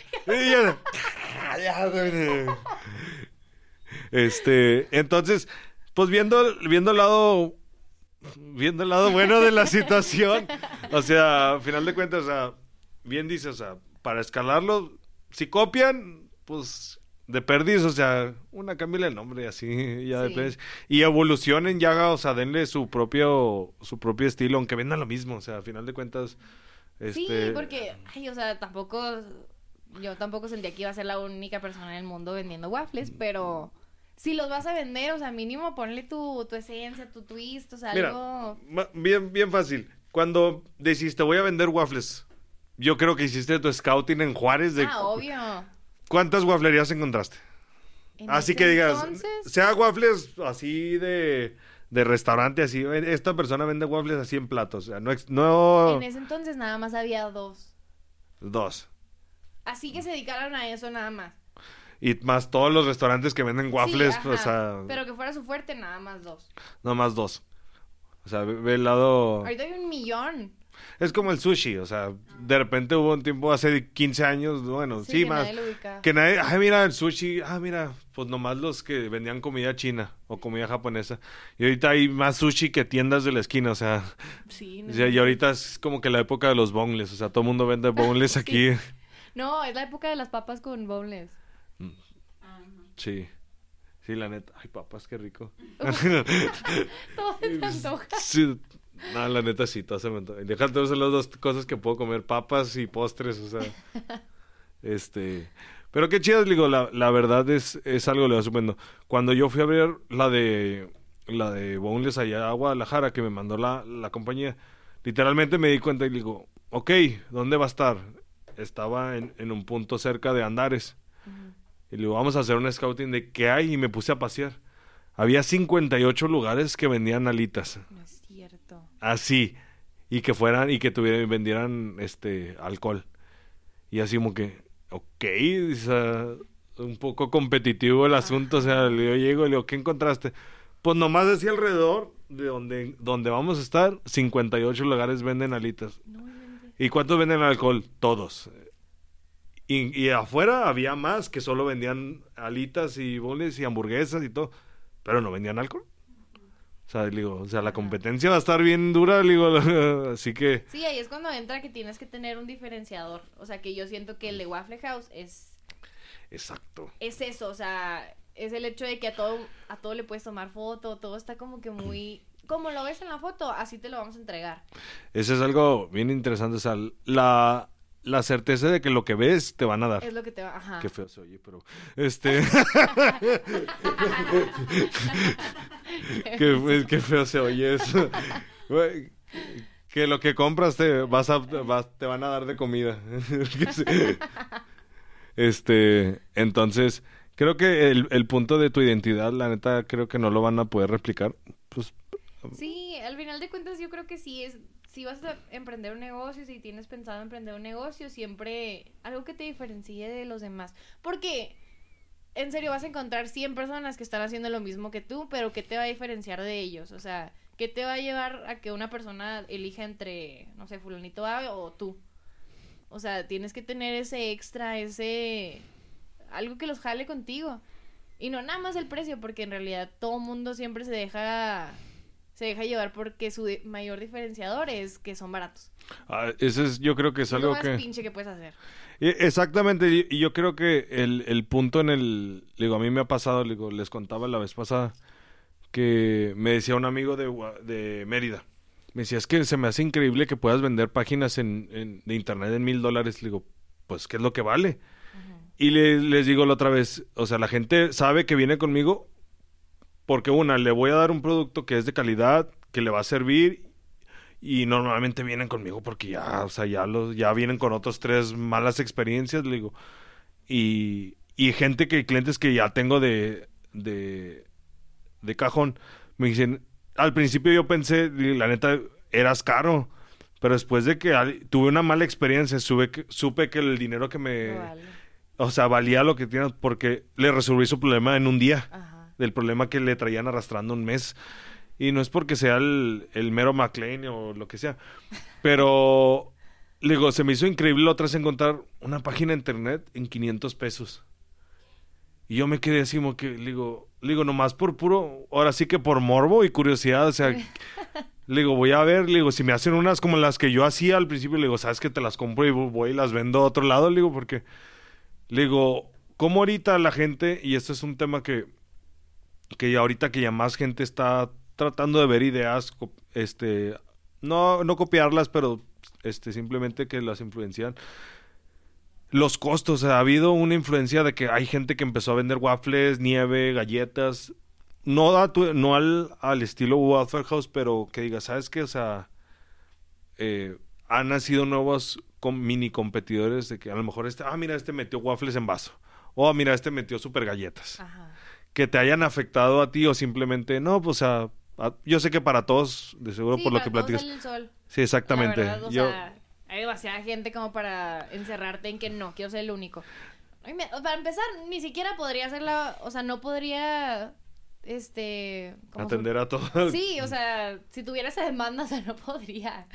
este, entonces, pues viendo, viendo el lado, viendo el lado bueno de la situación, o sea, a final de cuentas, o sea, bien dice, o sea, para escalarlo, si copian, pues de perdiz, o sea, una cámbiale el nombre así, ya de Sí. Y evolucionen ya, o sea, denle su propio, su propio estilo, aunque vendan lo mismo, o sea, a final de cuentas, este... Sí, porque, ay, o sea, tampoco. Yo tampoco sentía que iba a ser la única persona en el mundo vendiendo waffles, pero. Si los vas a vender, o sea, mínimo ponle tu, tu esencia, tu twist, o sea, Mira, algo. bien, bien fácil. Cuando deciste voy a vender waffles, yo creo que hiciste tu scouting en Juárez de Ah, obvio. Cuántas wafflerías encontraste. En Así que digas, entonces, sea waffles así de, de restaurante, así, esta persona vende waffles así en platos, o sea, no, no en ese entonces nada más había dos. dos. Así que se dedicaron a eso nada más. Y más todos los restaurantes que venden waffles, Sí, o sea, Pero que fuera su fuerte, nada más dos. no más dos. O sea, ve, ve el lado... Ahorita hay un millón. Es como el sushi, o sea, de repente hubo un tiempo hace 15 años, bueno, sí, que más. nadie. Que nadie, ay, mira, el sushi, ah, mira, pues nomás los que vendían comida china o comida japonesa. Y ahorita hay más sushi que tiendas de la esquina, o sea, Sí, no, y ahorita es como que la época de los boneless, o sea, todo el mundo vende boneless Sí. aquí. No, es la época de las papas con boneless. Ajá. Sí. Sí, la neta. Ay, papas, qué rico. Todo se te antoja. sí. No, la neta sí, todo se me antoja. Déjate las dos cosas que puedo comer, papas y postres, o sea. este. Pero qué chidas, digo, la, la verdad es, es algo le estupendo. Cuando yo fui a ver la de la de Boneless allá a Guadalajara que me mandó la, la compañía, literalmente me di cuenta y digo, ok, ¿dónde va a estar? Estaba en, en un punto cerca de Andares. Y le digo, vamos a hacer un scouting de qué hay y me puse a pasear. Había 58 lugares que vendían alitas. No es cierto. Así. Y que fueran, y que tuvieran, vendieran este alcohol. Y así como que, ok, o sea, un poco competitivo el asunto. O sea, digo, llego y le digo, ¿qué encontraste? Pues nomás decía alrededor de donde, donde vamos a estar, 58 lugares venden alitas. No. ¿Y cuántos venden alcohol? Todos. Y, y afuera había más que solo vendían alitas y boles y hamburguesas y todo, pero no vendían alcohol. O sea, digo, o sea, la competencia va a estar bien dura, digo, así que Sí, ahí es cuando entra que tienes que tener un diferenciador. O sea, que yo siento que el de Waffle House es, exacto. es eso. O sea, es el hecho de que a todo, a todo le puedes tomar foto, todo está como que muy... Como lo ves en la foto, así te lo vamos a entregar. Ese es algo bien interesante, o sea, la, la certeza de que lo que ves te van a dar. Es lo que te va... Ajá. Qué feo se oye, pero este qué, qué feo se oye eso. Que lo que compras te vas a vas- te van a dar de comida. Este, entonces, creo que el, el punto de tu identidad, la neta, creo que no lo van a poder replicar. Pues Sí, al final de cuentas yo creo que sí es, si vas a emprender un negocio, si tienes pensado emprender un negocio, siempre algo que te diferencie de los demás. Porque, en serio, vas a encontrar 100 personas que están haciendo lo mismo que tú, pero ¿qué te va a diferenciar de ellos? O sea, ¿qué te va a llevar a que una persona elija entre, no sé, fulanito A o tú? O sea, tienes que tener ese extra, ese... algo que los jale contigo. Y no nada más el precio, porque en realidad todo mundo siempre se deja se deja llevar porque su mayor diferenciador es que son baratos. ah, ese es, yo creo que es Es lo algo más que pinche que puedes hacer. Y- Exactamente, y yo creo que el, el punto en el, digo, a mí me ha pasado, digo, les contaba la vez pasada, que me decía un amigo de, de Mérida, me decía, es que se me hace increíble que puedas vender páginas en, en- de internet en mil dólares, le digo, pues, ¿qué es lo que vale? Y le- les digo la otra vez, o sea, la gente sabe que viene conmigo porque una, le voy a dar un producto que es de calidad, que le va a servir y normalmente vienen conmigo porque ya, o sea, ya los, ya vienen con otros tres malas experiencias, le digo. Y, y gente que, clientes que ya tengo de, de, de cajón, me dicen, al principio yo pensé, la neta, eras caro. Pero después de que al- tuve una mala experiencia, supe que, supe que el dinero que me... Vale. O sea, valía lo que tienes porque le resolví su problema en un día Ajá. Del problema que le traían arrastrando un mes. Y no es porque sea el, mero McLean o lo que sea. Pero, le digo, se me hizo increíble otra vez encontrar una página de internet en 500 pesos. Y yo me quedé así como que, le digo, le digo, nomás por puro, ahora sí que por morbo y curiosidad, o sea, digo, voy a ver, le digo, si me hacen unas como las que yo hacía al principio, le digo, sabes que te las compro y voy y las vendo a otro lado, digo, porque, le digo, ¿cómo ahorita la gente, y esto es un tema que, que ahorita que ya más gente está tratando de ver ideas, este, no, no copiarlas, pero este, simplemente que las influencian. Los costos, ha habido una influencia de que hay gente que empezó a vender waffles, nieve, galletas, no, a tu- no al, al estilo Waffle House, pero que diga, ¿sabes qué? O sea, eh, han nacido nuevos mini competidores de que a lo mejor este, ah, mira, este metió waffles en vaso. O "Ah, mira, este metió super galletas Ajá. Que te hayan afectado a ti o simplemente no, pues o sea, a- yo sé que para todos, de seguro Sí, por lo que platicas. sale el sol. Sí, exactamente. Verdad, o yo sea, hay demasiada gente como para encerrarte en que no, quiero ser el único. Ay, me- Para empezar, ni siquiera podría ser la... O sea, no podría... Este... ¿cómo se- atender a todo. Sí, o sea, si tuviera esa demanda, o sea, no podría.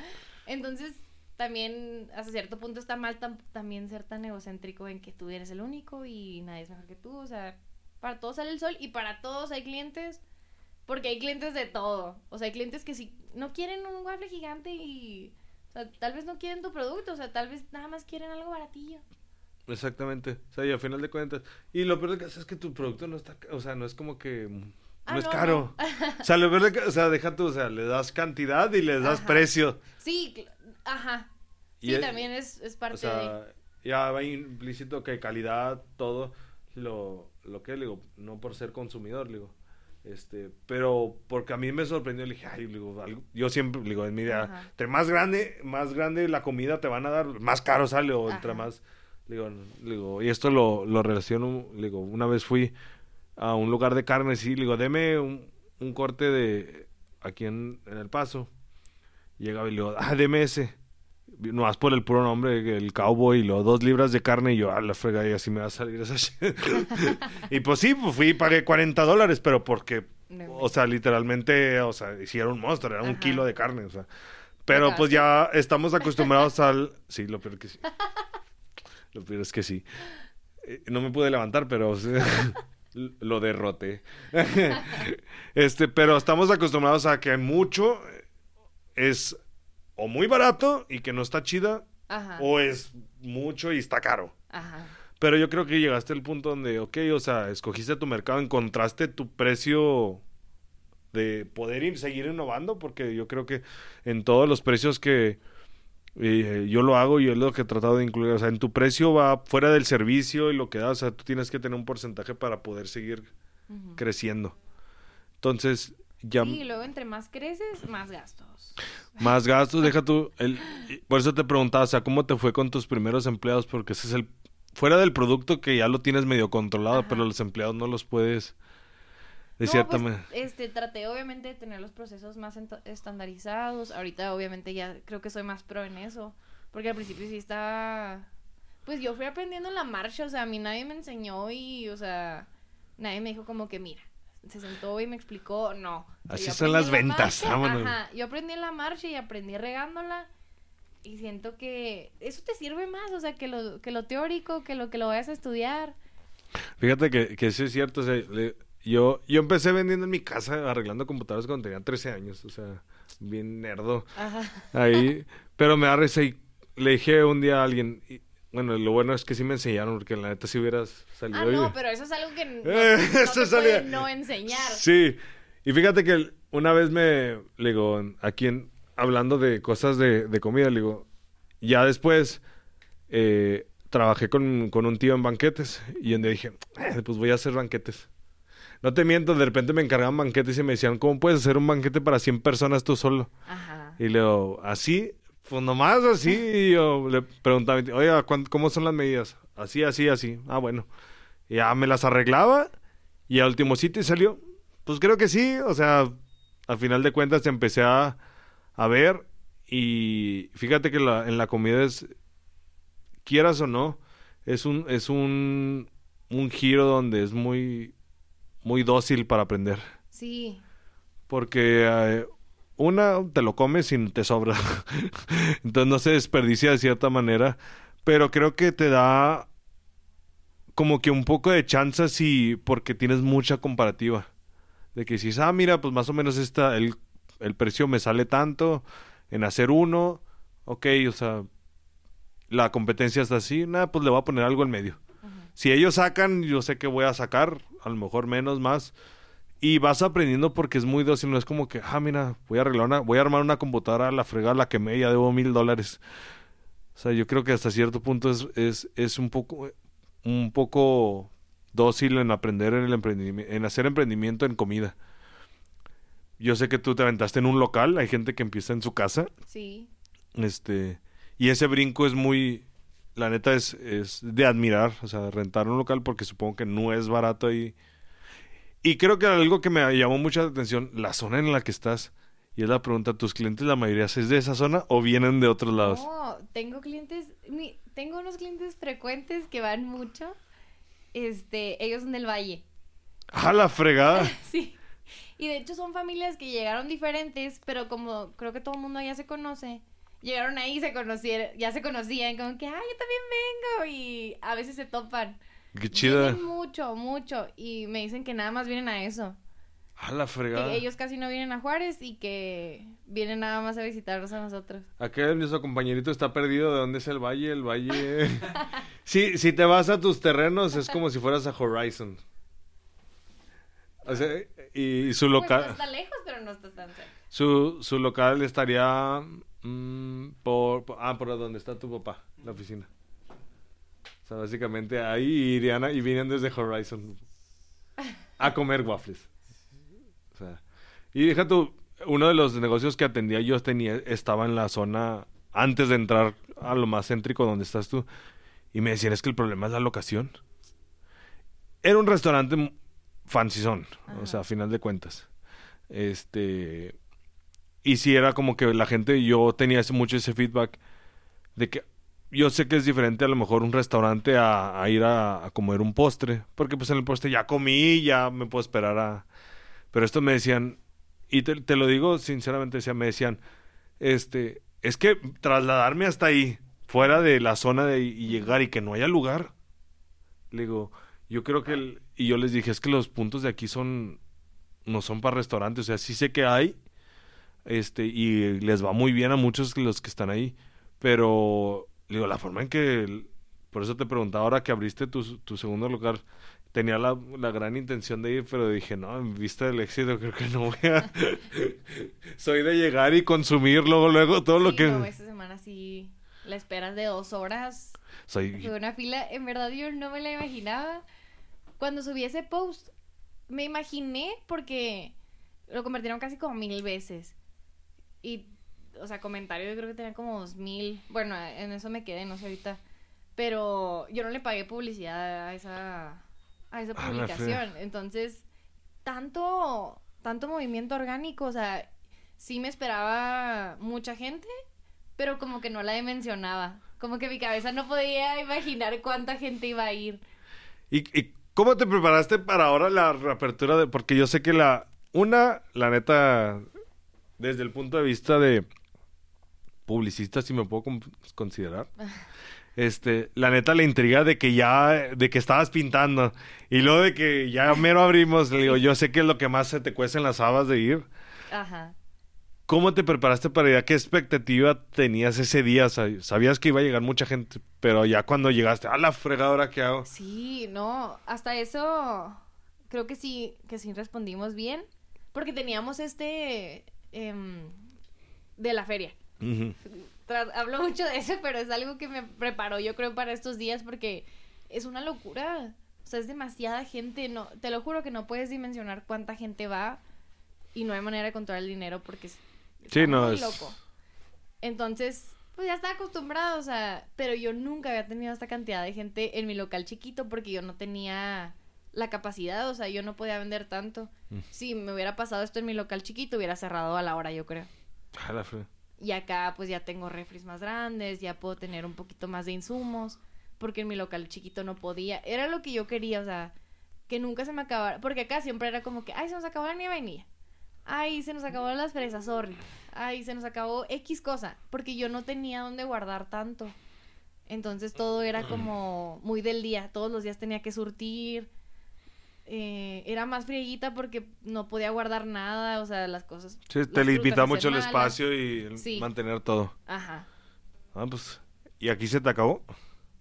Entonces, también hasta cierto punto está mal tam- también ser tan egocéntrico en que tú eres el único y nadie es mejor que tú. O sea, para todos sale el sol y para todos hay clientes, porque hay clientes de todo. O sea, hay clientes que si no quieren un waffle gigante y... O sea, tal vez no quieren tu producto, o sea, tal vez nada más quieren algo baratillo. Exactamente. O sea, y al final de cuentas. Y lo peor de que es que tu producto no está, o sea, no es como que mm, no Ah, es no, caro. o sea, lo peor de que, o sea, deja tú, o sea, le das cantidad y le das Ajá. precio. Sí, ajá. Y Sí, es- también es, es parte O sea, ya va implícito que calidad, todo, lo, lo que le digo, no por ser consumidor, le digo. Este, pero porque a mí me sorprendió, le dije, ay, le digo, algo- yo siempre, le digo, en mi idea, Ajá. entre más grande, más grande la comida te van a dar, más caro sale, o entre más, le digo, le digo, y esto lo, lo relaciono, le digo, una vez fui a un lugar de carnes y le digo, deme un, un corte de, aquí en, en El Paso, llegaba y le digo, ah, deme ese, no más por el puro nombre, el cowboy, y luego dos libras de carne, y yo, a la frega, y así me va a salir esa shit". y pues sí, pues fui y pagué 40 dólares, pero porque, No o sea, literalmente, o sea, hicieron un monstruo, era un kilo de carne, o sea. Pero pues ya estamos acostumbrados al... Sí, lo peor que sí. Lo peor es que sí. Eh, No me pude levantar, pero o sea, lo derroté. este, pero estamos acostumbrados a que mucho es o muy barato y que no está chida, Ajá. o es mucho y está caro. Ajá. Pero yo creo que llegaste al punto donde, ok, o sea, escogiste tu mercado, encontraste tu precio de poder ir, seguir innovando, porque yo creo que en todos los precios que eh, yo lo hago y es lo que he tratado de incluir, o sea, en tu precio va fuera del servicio y lo que da, o sea, tú tienes que tener un porcentaje para poder seguir creciendo. Entonces, ya Sí, y luego entre más creces, más gastos. más gastos, deja tú, el, por eso te preguntaba, o sea, ¿cómo te fue con tus primeros empleados? Porque ese es el, fuera del producto que ya lo tienes medio controlado, Ajá. pero los empleados no los puedes, de No, cierta pues, manera. este, traté obviamente de tener los procesos más estandarizados. Ahorita obviamente ya creo que soy más pro en eso. Porque al principio sí estaba... Pues yo fui aprendiendo en la marcha, o sea, a mí nadie me enseñó y, o sea, nadie me dijo como que, mira, se sentó y me explicó, no. Así son las en la ventas, marcha, vámonos. Ajá, yo aprendí en la marcha y aprendí regándola. Y siento que eso te sirve más, o sea, que lo, que lo teórico, que lo que lo vayas a estudiar. Fíjate que, que sí es cierto, o sea, le- yo, yo empecé vendiendo en mi casa, arreglando computadoras cuando tenía 13 años, o sea, bien nerdo. Ajá. Ahí, pero me da risa y le dije un día a alguien, bueno, lo bueno es que sí me enseñaron, porque la neta si hubieras salido... Ah, no, pero eso es algo que no, Eh, no eso te salía- puede no enseñar. Sí, y fíjate que una vez me, le digo, aquí en- hablando de cosas de, de comida, le digo, ya después eh, trabajé con, con un tío en banquetes y donde dije, "Eh, pues voy a hacer banquetes. No te miento, de repente me encargaban banquetes y me decían, ¿cómo puedes hacer un banquete para 100 personas tú solo? Ajá. Y le digo, ¿así? Pues nomás así. Y yo le preguntaba, oiga, ¿cuán- ¿cómo son las medidas? Así, así, así. Ah, bueno. Ya me las arreglaba y al último sitio salió. Pues creo que sí. O sea, al final de cuentas empecé a, a ver y fíjate que la, en la comida es, quieras o no, es un, es un, un giro donde es muy, muy dócil para aprender. Sí. Porque eh, una, te lo comes y te sobra. Entonces no se desperdicia de cierta manera. Pero creo que te da como que un poco de chance si porque tienes mucha comparativa. De que si ah, mira, pues más o menos esta, el, el precio me sale tanto en hacer uno. Ok, o sea, la competencia está así. Nada, pues le voy a poner algo en medio. Si ellos sacan, yo sé que voy a sacar, a lo mejor menos, más. Y vas aprendiendo porque es muy dócil, no es como que, ah, mira, voy a arreglar una, voy a armar una computadora, la fregada la quemé, ya debo mil dólares. O sea, yo creo que hasta cierto punto es, es, es un poco, un poco dócil en aprender en el emprendimiento, en hacer emprendimiento en comida. Yo sé que tú te aventaste en un local, hay gente que empieza en su casa, Sí. este, y ese brinco es muy, la neta es, es de admirar, o sea, rentar un local porque supongo que no es barato ahí. Y creo que algo que me llamó mucha atención, la zona en la que estás, y es la pregunta, ¿tus clientes la mayoría es de esa zona o vienen de otros lados? No, tengo clientes, mi- tengo unos clientes frecuentes que van mucho. Este, ellos son del Valle. ¡Ah, la fregada! Sí. Y de hecho son familias que llegaron diferentes, pero como creo que todo el mundo ya se conoce, llegaron ahí y se conocieron, ya se conocían, como que, ah, yo también vengo, y a veces se topan. ¡Qué chida! Vienen mucho, mucho, y me dicen que nada más vienen a eso. ¡Ah, la fregada! Que ellos casi no vienen a Juárez y que vienen nada más a visitarnos a nosotros. Aquel nuestro compañerito está perdido. ¿De dónde es el valle? El valle. sí, si te vas a tus terrenos, es como si fueras a Horizon. O sea, y su Pues no local. está lejos, pero no está tan cerca. Su, su local estaría mm, por, por- Ah, por donde está tu papá, la oficina. O sea, básicamente ahí irían a- y vienen desde Horizon a comer waffles. O sea, y deja tú, uno de los negocios que atendía yo tenía, estaba en la zona antes de entrar a lo más céntrico donde estás tú. Y me decían, es que el problema es la locación. Era un restaurante fancyzón, o sea, a final de cuentas. Este. Y si era como que la gente, yo tenía ese- mucho ese feedback de que yo sé que es diferente a lo mejor un restaurante a, ir a, comer un postre, porque pues en el postre ya comí, ya me puedo esperar a... Pero esto me decían, y te, lo digo sinceramente, decía, me decían, este, es que trasladarme hasta ahí, fuera de la zona de y llegar y que no haya lugar, le digo, yo creo que, el- y yo les dije, es que los puntos de aquí son, no son para restaurantes, o sea, sí sé que hay, este, y les va muy bien a muchos los que están ahí, pero, digo, la forma en que, Por eso te preguntaba ahora que abriste tu, tu segundo lugar. Tenía la, la gran intención de ir, pero dije, no, en vista del éxito creo que no voy a... Soy de llegar y consumir luego, luego todo lo Sí, que... no, esta semana sí la esperas de dos horas. Soy... Fue una fila, en verdad yo no me la imaginaba. Cuando subí ese post, me imaginé porque lo convirtieron casi como mil veces. Y, o sea, comentarios yo creo que tenían como dos mil. Bueno, en eso me quedé, no sé ahorita. Pero yo no le pagué publicidad a esa, a esa publicación. Entonces, tanto, tanto movimiento orgánico, o sea, sí me esperaba mucha gente, pero como que no la dimensionaba. Como que mi cabeza no podía imaginar cuánta gente iba a ir. ¿Y, y cómo te preparaste para ahora la reapertura? De... Porque yo sé que la... Una, la neta, desde el punto de vista de publicista, si me puedo con- considerar. Este, la neta, la intriga de que ya, de que estabas pintando. Y luego de que ya mero abrimos, le digo, yo sé que es lo que más se te cuesta en las habas de ir. Ajá. ¿Cómo te preparaste para ir? ¿Qué expectativa tenías ese día? Sab- Sabías que iba a llegar mucha gente, pero ya cuando llegaste, a la fregadora que hago. Sí, no, hasta eso creo que sí, que sí respondimos bien, porque teníamos este em, de la feria. Tra- hablo mucho de eso, pero es algo que me preparó yo creo para estos días porque es una locura. O sea, es demasiada gente, no, te lo juro que no puedes dimensionar cuánta gente va y no hay manera de controlar el dinero porque es Sí, está no, muy es- loco. Entonces, pues ya estaba acostumbrado, o sea, pero yo nunca había tenido esta cantidad de gente en mi local chiquito porque yo no tenía la capacidad, o sea, yo no podía vender tanto. Mm. Si me hubiera pasado esto en mi local chiquito, hubiera cerrado a la hora, yo creo. A la Y acá pues ya tengo refris más grandes, ya puedo tener un poquito más de insumos, porque en mi local chiquito no podía. Era lo que yo quería, o sea, que nunca se me acabara, porque acá siempre era como que, ay, se nos acabó la nieve vainilla. Ay, se nos acabó las fresas, sorry. Ay, se nos acabó X cosa, porque yo no tenía dónde guardar tanto. Entonces todo era como muy del día, todos los días tenía que surtir. Eh, era más frieguita porque no podía guardar nada, o sea, las cosas. Sí, las te limita frutas mucho el espacio y el Sí. mantener todo. Ajá. Ah, pues. ¿Y aquí se te acabó?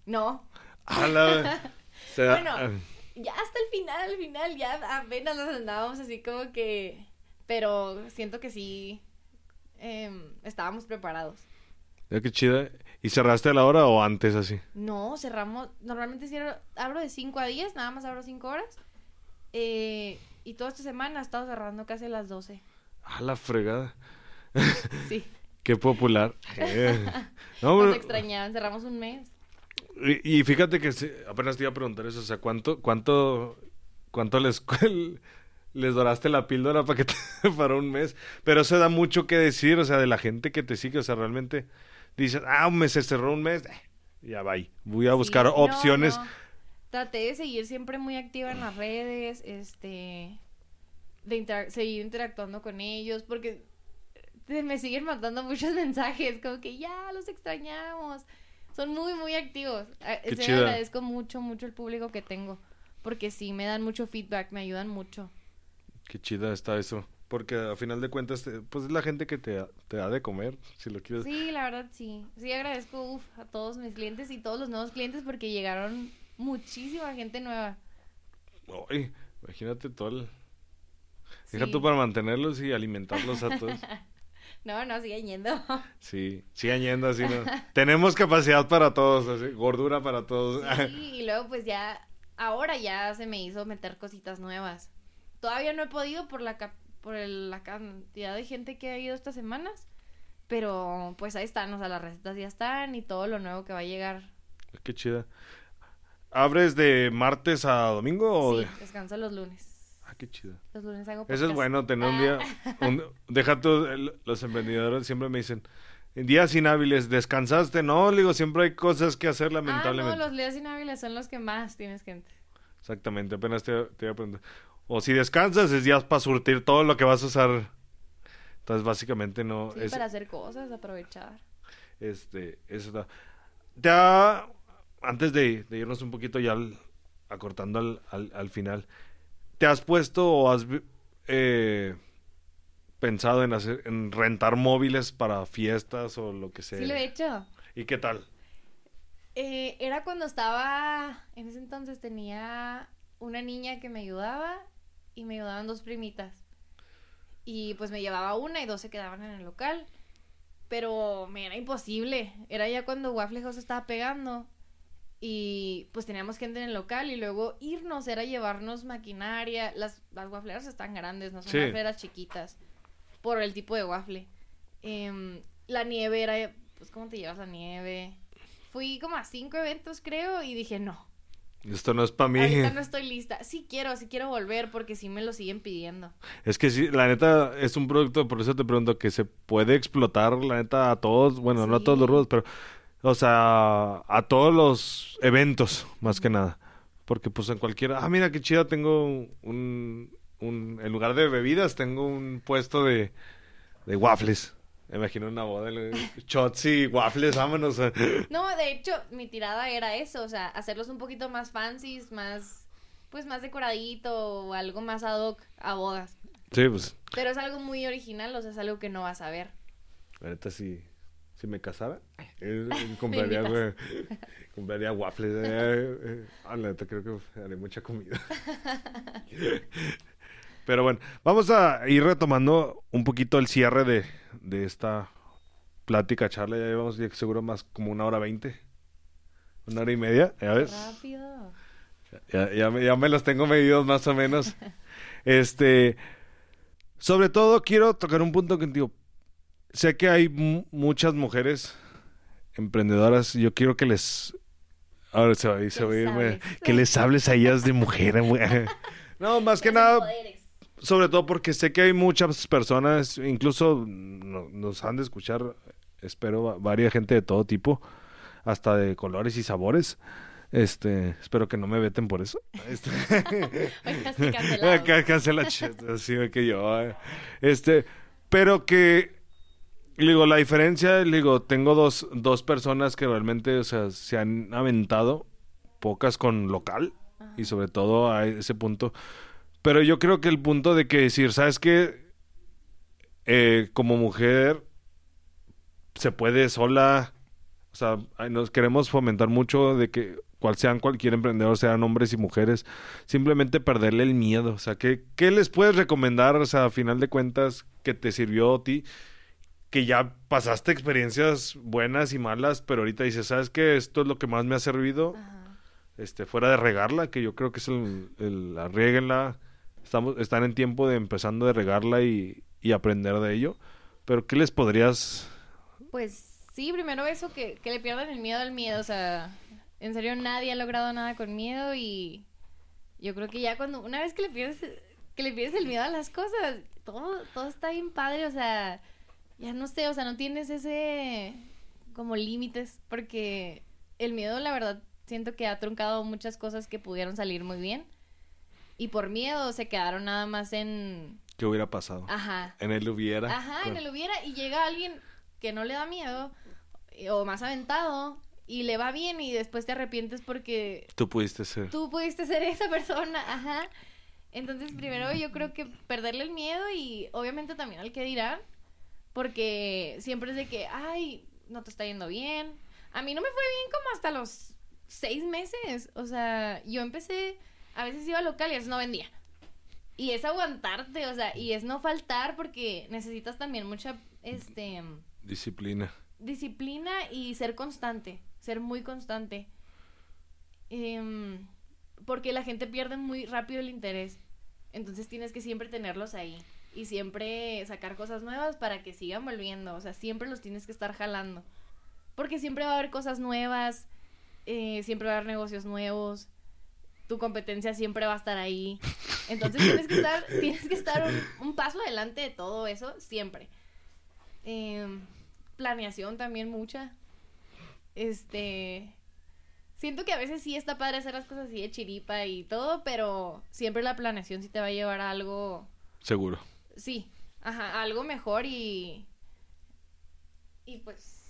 No, A la... Bueno. ya hasta el final, al final, ya apenas nos andábamos así como que... Pero siento que sí em, estábamos preparados. Ya qué chida. ¿Y cerraste a la hora o antes así? No, cerramos, normalmente cierro, abro de 5 a 10, nada más abro 5 horas. Eh, y toda esta semana he estado cerrando casi a las 12. A la fregada. Sí, Qué popular. Eh. No, nos extrañaban, cerramos un mes. y, y fíjate que sí, apenas te iba a preguntar eso. O sea, ¿cuánto, cuánto, cuánto les, les doraste la píldora para, que te- para un mes? Pero eso da mucho que decir, o sea, de la gente que te sigue. O sea, realmente dices, ah, un mes se cerró un mes. eh, ya va Voy a buscar Sí, no, opciones. no. Traté de seguir siempre muy activa en las redes, este, de seguir interactuando con ellos, porque eh, me siguen mandando muchos mensajes, como que ya los extrañamos. Son muy, muy activos. Qué en serio, chida. agradezco mucho, mucho el público que tengo, porque sí, me dan mucho feedback, me ayudan mucho. Qué chida está eso. Porque a final de cuentas, te- pues es la gente que te, te da de comer, si lo quieres. Sí, la verdad sí. Sí, agradezco uf, a todos mis clientes y todos los nuevos clientes porque llegaron muchísima gente nueva. Ay, imagínate todo el... Deja Sí. tú para mantenerlos y alimentarlos a todos. No, no, siguen yendo. Sí, sigan yendo así, ¿no? Tenemos capacidad para todos, así, gordura para todos. Sí, y luego pues ya, ahora ya se me hizo meter cositas nuevas. Todavía no he podido por la, por el- la cantidad de gente que ha ido estas semanas, pero pues ahí están, o sea, las recetas ya están y todo lo nuevo que va a llegar. Qué chida. ¿Abres de martes a domingo o Sí, de- descanso los lunes. Ah, qué chida. Los lunes hago Eso es podcast. bueno, tener un día... un- Deja tú, los emprendedores siempre me dicen, en días inhábiles, ¿descansaste? No, le digo, siempre hay cosas que hacer Ah, lamentablemente. no, los días inhábiles son los que más tienes gente. Exactamente, apenas te, te iba a preguntar. O si descansas, es días para surtir todo lo que vas a usar. Entonces, básicamente no... Sí, es- para hacer cosas, aprovechar. Este, eso está. Te ha- antes de, de irnos un poquito ya al- acortando al, al, al final, ¿te has puesto o has eh, pensado en hacer, en rentar móviles para fiestas o lo que sea? Sí lo he hecho. ¿Y qué tal? Eh, era cuando estaba, en ese entonces tenía una niña que me ayudaba y me ayudaban dos primitas. Y pues me llevaba una y dos se quedaban en el local. Pero me era imposible. Era ya cuando Waffle House estaba pegando. Y pues teníamos gente en el local y luego irnos era llevarnos maquinaria. Las, las waffleras están grandes, no son Sí. waffleras chiquitas. Por el tipo de waffle. Em, la nieve era, pues, ¿cómo te llevas la nieve? Fui como a cinco eventos, creo, y dije, no. Esto no es para mí. Ahorita no estoy lista. Sí quiero, sí quiero volver porque sí me lo siguen pidiendo. Es que sí, la neta es un producto, por eso te pregunto, que se puede explotar, la neta, a todos, bueno, no a todos los Sí. rubros, pero, o sea, a todos los eventos, más que nada. Porque pues en cualquiera, ah, mira qué chido, tengo un, un, en lugar de bebidas, tengo un puesto de, de waffles. Me imagino una boda, shots y waffles, vámonos. No, de hecho, mi tirada era eso, o sea, hacerlos un poquito más fancies, más, pues más decoradito o algo más ad hoc a bodas. Sí, pues, Pero es algo muy original, o sea, es algo que no vas a ver. la neta, si, me casara, compraría, compraría waffles. eh, eh. Ah, la neta, creo que haré mucha comida. Pero bueno, vamos a ir retomando un poquito el cierre de, de esta plática, charla. Ya llevamos ya seguro más como una hora veinte. Una hora y media, ¿ya ves? Rápido. Ya, ya me, ya me los tengo medidos más o menos. Este, sobre todo quiero tocar un punto contigo. Sé que hay mu- muchas mujeres emprendedoras. Yo quiero que les, ahora se va, a ir- se va a Les irme- que les hables a ellas de mujer. güey. No, más que nada, sobre todo porque sé que hay muchas personas, incluso no- nos han de escuchar, espero, va- varia gente de todo tipo, hasta de colores y sabores. Este, espero que no me veten por eso. Este. Ca- cancela, ch- así que yo. eh. Este, pero que, le digo, la diferencia, le digo, tengo dos, dos personas que realmente, o sea, se han aventado, pocas con local, y sobre todo a ese punto. Pero yo creo que el punto de que decir, ¿sabes qué? Eh, como mujer, se puede sola. O sea, nos queremos fomentar mucho de que cual sean cualquier emprendedor, sean hombres y mujeres, simplemente perderle el miedo. O sea, ¿qué, qué les puedes recomendar? O sea, a final de cuentas, que te sirvió a ti, que ya pasaste experiencias buenas y malas, pero ahorita dices, ¿sabes qué? Esto es lo que más me ha servido Ajá. este, fuera de regarla, que yo creo que es el, el arriéguenla. Estamos, están en tiempo de empezando de regarla y, y aprender de ello. Pero ¿qué les podrías...? Pues sí, primero eso, que, que le pierdan el miedo al miedo. O sea, en serio nadie ha logrado nada con miedo y yo creo que ya cuando, una vez que le pierdes, que le pierdes el miedo a las cosas, todo, todo está bien padre. O sea, ya no sé, o sea, no tienes ese como límites porque el miedo, la verdad, siento que ha truncado muchas cosas que pudieron salir muy bien. Y por miedo se quedaron nada más en... ¿Qué hubiera pasado? Ajá. En el hubiera. Ajá, en el hubiera y llega alguien que no le da miedo eh, o más aventado y le va bien y después te arrepientes porque Tú pudiste ser. tú pudiste ser esa persona, ajá. Entonces, primero yo creo que perderle el miedo y obviamente también al que dirán, porque siempre es de que, ay, no te está yendo bien. A mí no me fue bien como hasta los seis meses. O sea, yo empecé, a veces iba al local y a veces no vendía. Y es aguantarte, o sea, y es no faltar porque necesitas también mucha, este, Disciplina. disciplina y ser constante, ser muy constante. Em, porque la gente pierde muy rápido el interés. Entonces tienes que siempre tenerlos ahí y siempre sacar cosas nuevas para que sigan volviendo. O sea, siempre los tienes que estar jalando. Porque siempre va a haber cosas nuevas, eh, siempre va a haber negocios nuevos, tu competencia siempre va a estar ahí. Entonces tienes que estar, tienes que estar un, un paso adelante de todo eso, siempre. Em, planeación también mucha. Este. Siento que a veces sí está padre hacer las cosas así de chiripa y todo, pero siempre la planeación sí te va a llevar a algo. Seguro. Sí, ajá, algo mejor y. Y pues.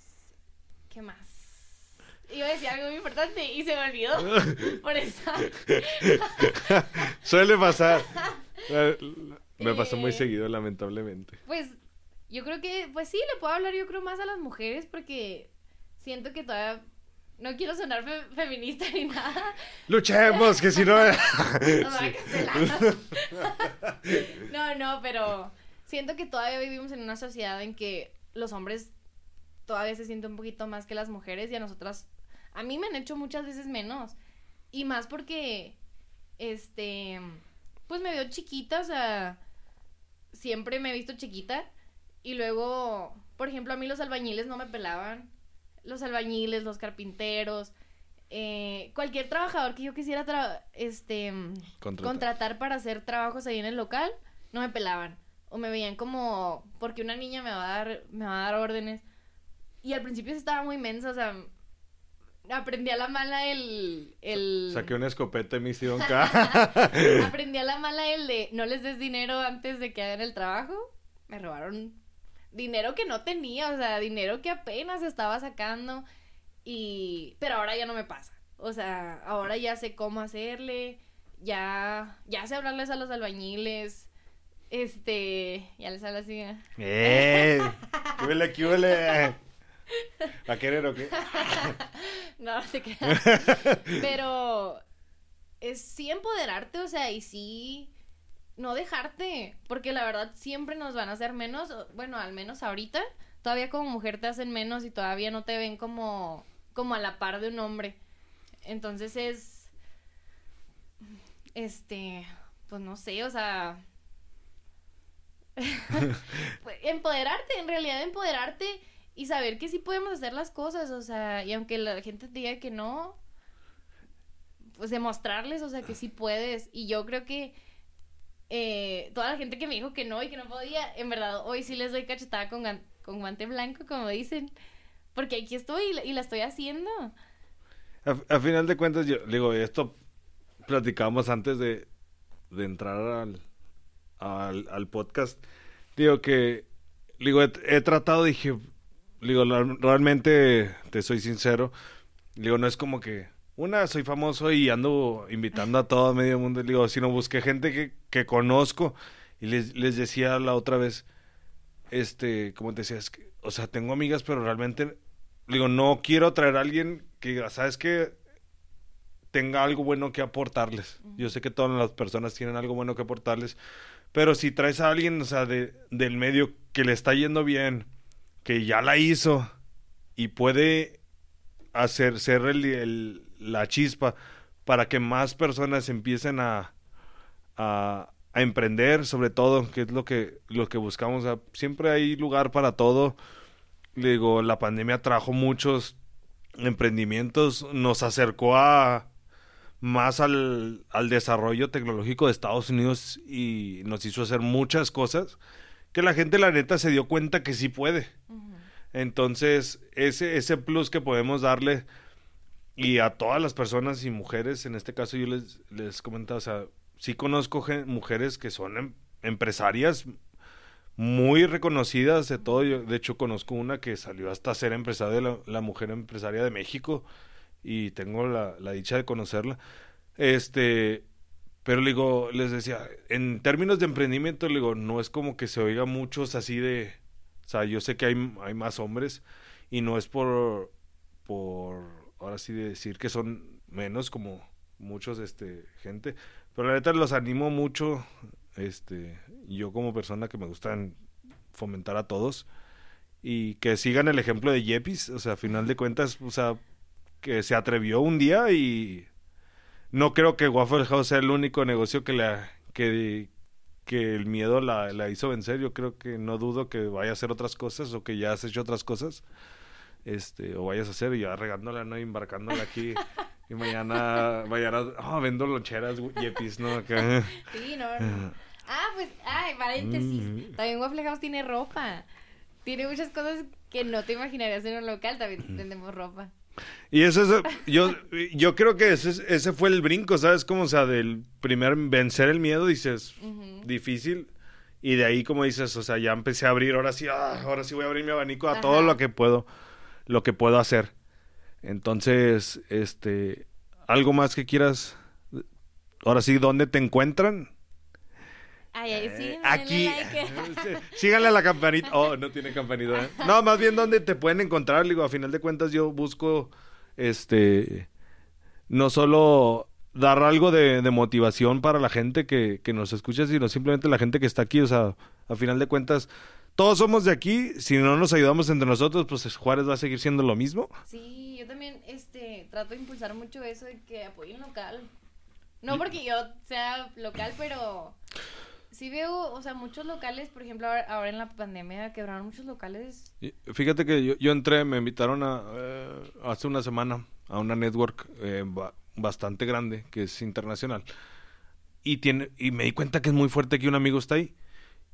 ¿Qué más? Iba a decir algo muy importante y se me olvidó. Por eso. Suele pasar. Me pasó muy Eh. seguido, lamentablemente. Pues yo creo que, pues sí, le puedo hablar yo creo más a las mujeres porque siento que todavía no quiero sonar fe- feminista ni nada. Luchemos, que si no... Cancelar. no, no, pero siento que todavía vivimos en una sociedad en que los hombres todavía se sienten un poquito más que las mujeres y a nosotras, a mí me han hecho muchas veces menos. Y más porque, este, pues me veo chiquita, o sea, siempre me he visto chiquita. Y luego, por ejemplo, a mí los albañiles no me pelaban. Los albañiles, los carpinteros, eh, cualquier trabajador que yo quisiera tra- este, Contratar. contratar para hacer trabajos ahí en el local, no me pelaban. O me veían como, porque una niña me va a dar, me va a dar órdenes. Y al principio estaba muy mensa, o sea, aprendí a la mala el... el... Saqué una escopeta y me hicieron. Aprendí a la mala el de no les des dinero antes de que hagan el trabajo. Me robaron dinero que no tenía, o sea, dinero que apenas estaba sacando. Y. Pero ahora ya no me pasa. O sea, ahora ya sé cómo hacerle. Ya. Ya sé hablarles a los albañiles. Este. Ya les hablo así. ¿eh? ¡Eh! ¿Qué huele, qué huele? ¿A querer o qué? No, no te creas. Pero es sí empoderarte, o sea, y sí no dejarte, porque la verdad siempre nos van a hacer menos, bueno, al menos ahorita, todavía como mujer te hacen menos y todavía no te ven como como a la par de un hombre. Entonces es este, pues no sé, o sea, empoderarte, en realidad empoderarte y saber que sí podemos hacer las cosas, o sea, y aunque la gente te diga que no, pues demostrarles, o sea, que sí puedes. Y yo creo que eh, toda la gente que me dijo que no y que no podía, en verdad, hoy sí les doy cachetada con, con guante blanco, como dicen, porque aquí estoy y la, estoy haciendo. A, final de cuentas, yo digo, esto platicamos antes de, de entrar al, al, podcast. Digo que, digo, he, tratado, dije, digo, realmente te soy sincero. Digo, no es como que, una, soy famoso y ando invitando a todo medio mundo. Digo, sino busqué gente que, que conozco y les, les decía la otra vez, este, como te decía, es que, o sea, tengo amigas, pero realmente, digo, no quiero traer a alguien que, ¿sabes que tenga algo bueno que aportarles. Yo sé que todas las personas tienen algo bueno que aportarles, pero si traes a alguien, o sea, de, del medio que le está yendo bien, que ya la hizo y puede hacer ser el- el- la chispa para que más personas empiecen a, a, a emprender, sobre todo, que es lo que, lo que buscamos. O sea, siempre hay lugar para todo. Le Digo, la pandemia trajo muchos emprendimientos, nos acercó a más al, al desarrollo tecnológico de Estados Unidos y nos hizo hacer muchas cosas que la gente la neta se dio cuenta que sí puede. Entonces, ese, ese plus que podemos darle y a todas las personas y mujeres, en este caso yo les, les comentaba, o sea, sí conozco mujeres que son em- empresarias muy reconocidas de todo. Yo, de hecho, conozco una que salió hasta ser empresaria, la, la mujer empresaria de México, y tengo la, la dicha de conocerla. Este, pero le digo, les decía, en términos de emprendimiento, le digo, no es como que se oiga muchos así de, o sea, yo sé que hay, hay más hombres y no es por, por, ahora sí de decir que son menos como muchos, este, gente, pero la neta los animo mucho, este, yo como persona que me gustan fomentar a todos y que sigan el ejemplo de Yepis, o sea, a final de cuentas, o sea, que se atrevió un día y no creo que Waffle House sea el único negocio que la que, que el miedo la, la hizo vencer. Yo creo que no dudo que vaya a hacer otras cosas o que ya has hecho otras cosas. Este, o vayas a hacer y ya regándola, ¿no? Embarcándola aquí. Y mañana, mañana, ah, vendo loncheras, yepis, ¿no? Acá. Sí, no, no. Ah, pues, ay, paréntesis. Mm. También Waffle House tiene ropa. Tiene muchas cosas que no te imaginarías en un local. También vendemos ropa. Y eso es, yo, yo creo que ese, es- ese fue el brinco, ¿sabes? Como, o sea, del primer vencer el miedo, dices, difícil. Y de ahí, como dices, o sea, ya empecé a abrir, ahora sí, ah, ahora sí voy a abrir mi abanico a Ajá. todo lo que puedo, lo que puedo hacer. Entonces, este, algo más que quieras, ahora sí, ¿dónde te encuentran? Ay, ay, sí, Eh, denle aquí, like. Sí, síganle a la campanita, oh, no tiene campanita, ¿eh? No, más bien, ¿dónde te pueden encontrar? Digo, a final de cuentas, yo busco este, no solo dar algo de, de motivación para la gente que, que nos escucha, sino simplemente la gente que está aquí. O sea, a final de cuentas, todos somos de aquí. Si no nos ayudamos entre nosotros, pues Juárez va a seguir siendo lo mismo. Sí, yo también este, trato de impulsar mucho eso de que apoyen local. No porque yo sea local, pero sí veo, o sea, muchos locales, por ejemplo, ahora, ahora en la pandemia quebraron muchos locales. Y Fíjate que yo, yo entré, me invitaron a, eh, hace una semana a una network eh, ba- bastante grande, que es internacional. Y, tiene, y me di cuenta que es muy fuerte que un amigo está ahí.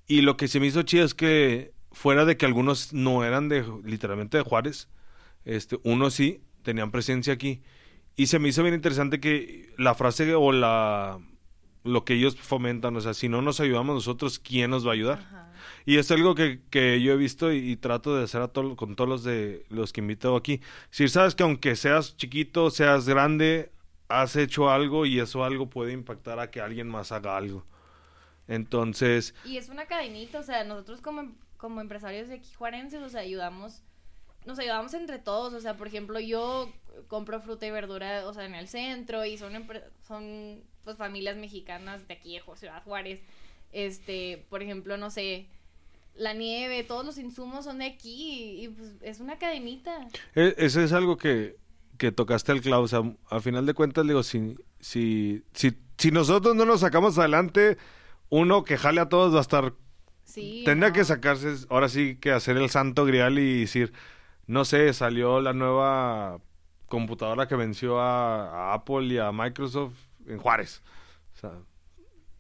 Y lo que se me hizo chido es que fuera de que algunos no eran de literalmente de Juárez, este, unos sí tenían presencia aquí. Y se me hizo bien interesante que la frase o la lo que ellos fomentan, o sea, si no nos ayudamos nosotros, ¿quién nos va a ayudar? Ajá. Y es algo que, que yo he visto y, y trato de hacer a todo, con todos los de los que invito aquí. Si sabes que aunque seas chiquito, seas grande, has hecho algo y eso algo puede impactar a que alguien más haga algo. Entonces, Y es una cadenita, o sea, nosotros como, como empresarios de aquí juarenses, o sea, ayudamos, nos ayudamos entre todos, o sea, por ejemplo, yo compro fruta y verdura, o sea, en el centro y son, son pues familias mexicanas de aquí de Ciudad Juárez, este, por ejemplo, no sé, la nieve, todos los insumos son de aquí y, y, pues es una cadenita. e- ese es algo que, que tocaste al clavo. O sea, al final de cuentas, digo, si, si, si, si nosotros no nos sacamos adelante, uno que jale a todos va a estar Sí. Tendría no. que sacarse, ahora sí que hacer el santo grial y decir, no sé, salió la nueva computadora que venció a, a Apple y a Microsoft en Juárez. O sea,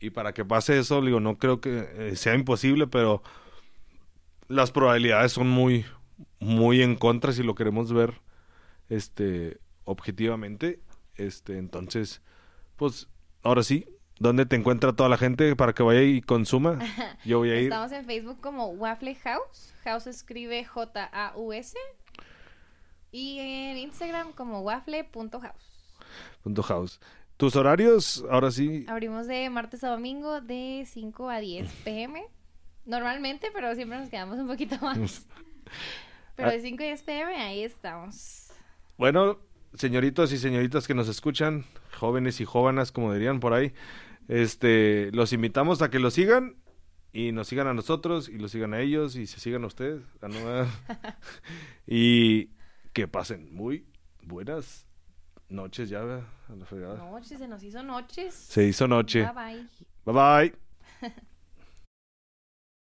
y para que pase eso, digo, no creo que eh, sea imposible, pero las probabilidades son muy, muy en contra si lo queremos ver, este, objetivamente. Este, entonces, pues, ahora sí, ¿dónde te encuentra toda la gente para que vaya y consuma? Yo voy a ir. Estamos en Facebook como Waffle House. House se escribe J-A-U-S. Y en Instagram como waffle.house. Punto house. Tus horarios, ahora sí. Abrimos de martes a domingo de 5 a 10 pm. Normalmente, pero siempre nos quedamos un poquito más. Pero de 5 a 10 pm, ahí estamos. Bueno, señoritos y señoritas que nos escuchan, jóvenes y jóvenes, como dirían por ahí, este, los invitamos a que los sigan y nos sigan a nosotros y los sigan a ellos y se sigan a ustedes. a no ver. y que pasen muy buenas noches ya, a la fregada. Noches, se nos hizo noches. Se hizo noche. Bye bye. Bye bye.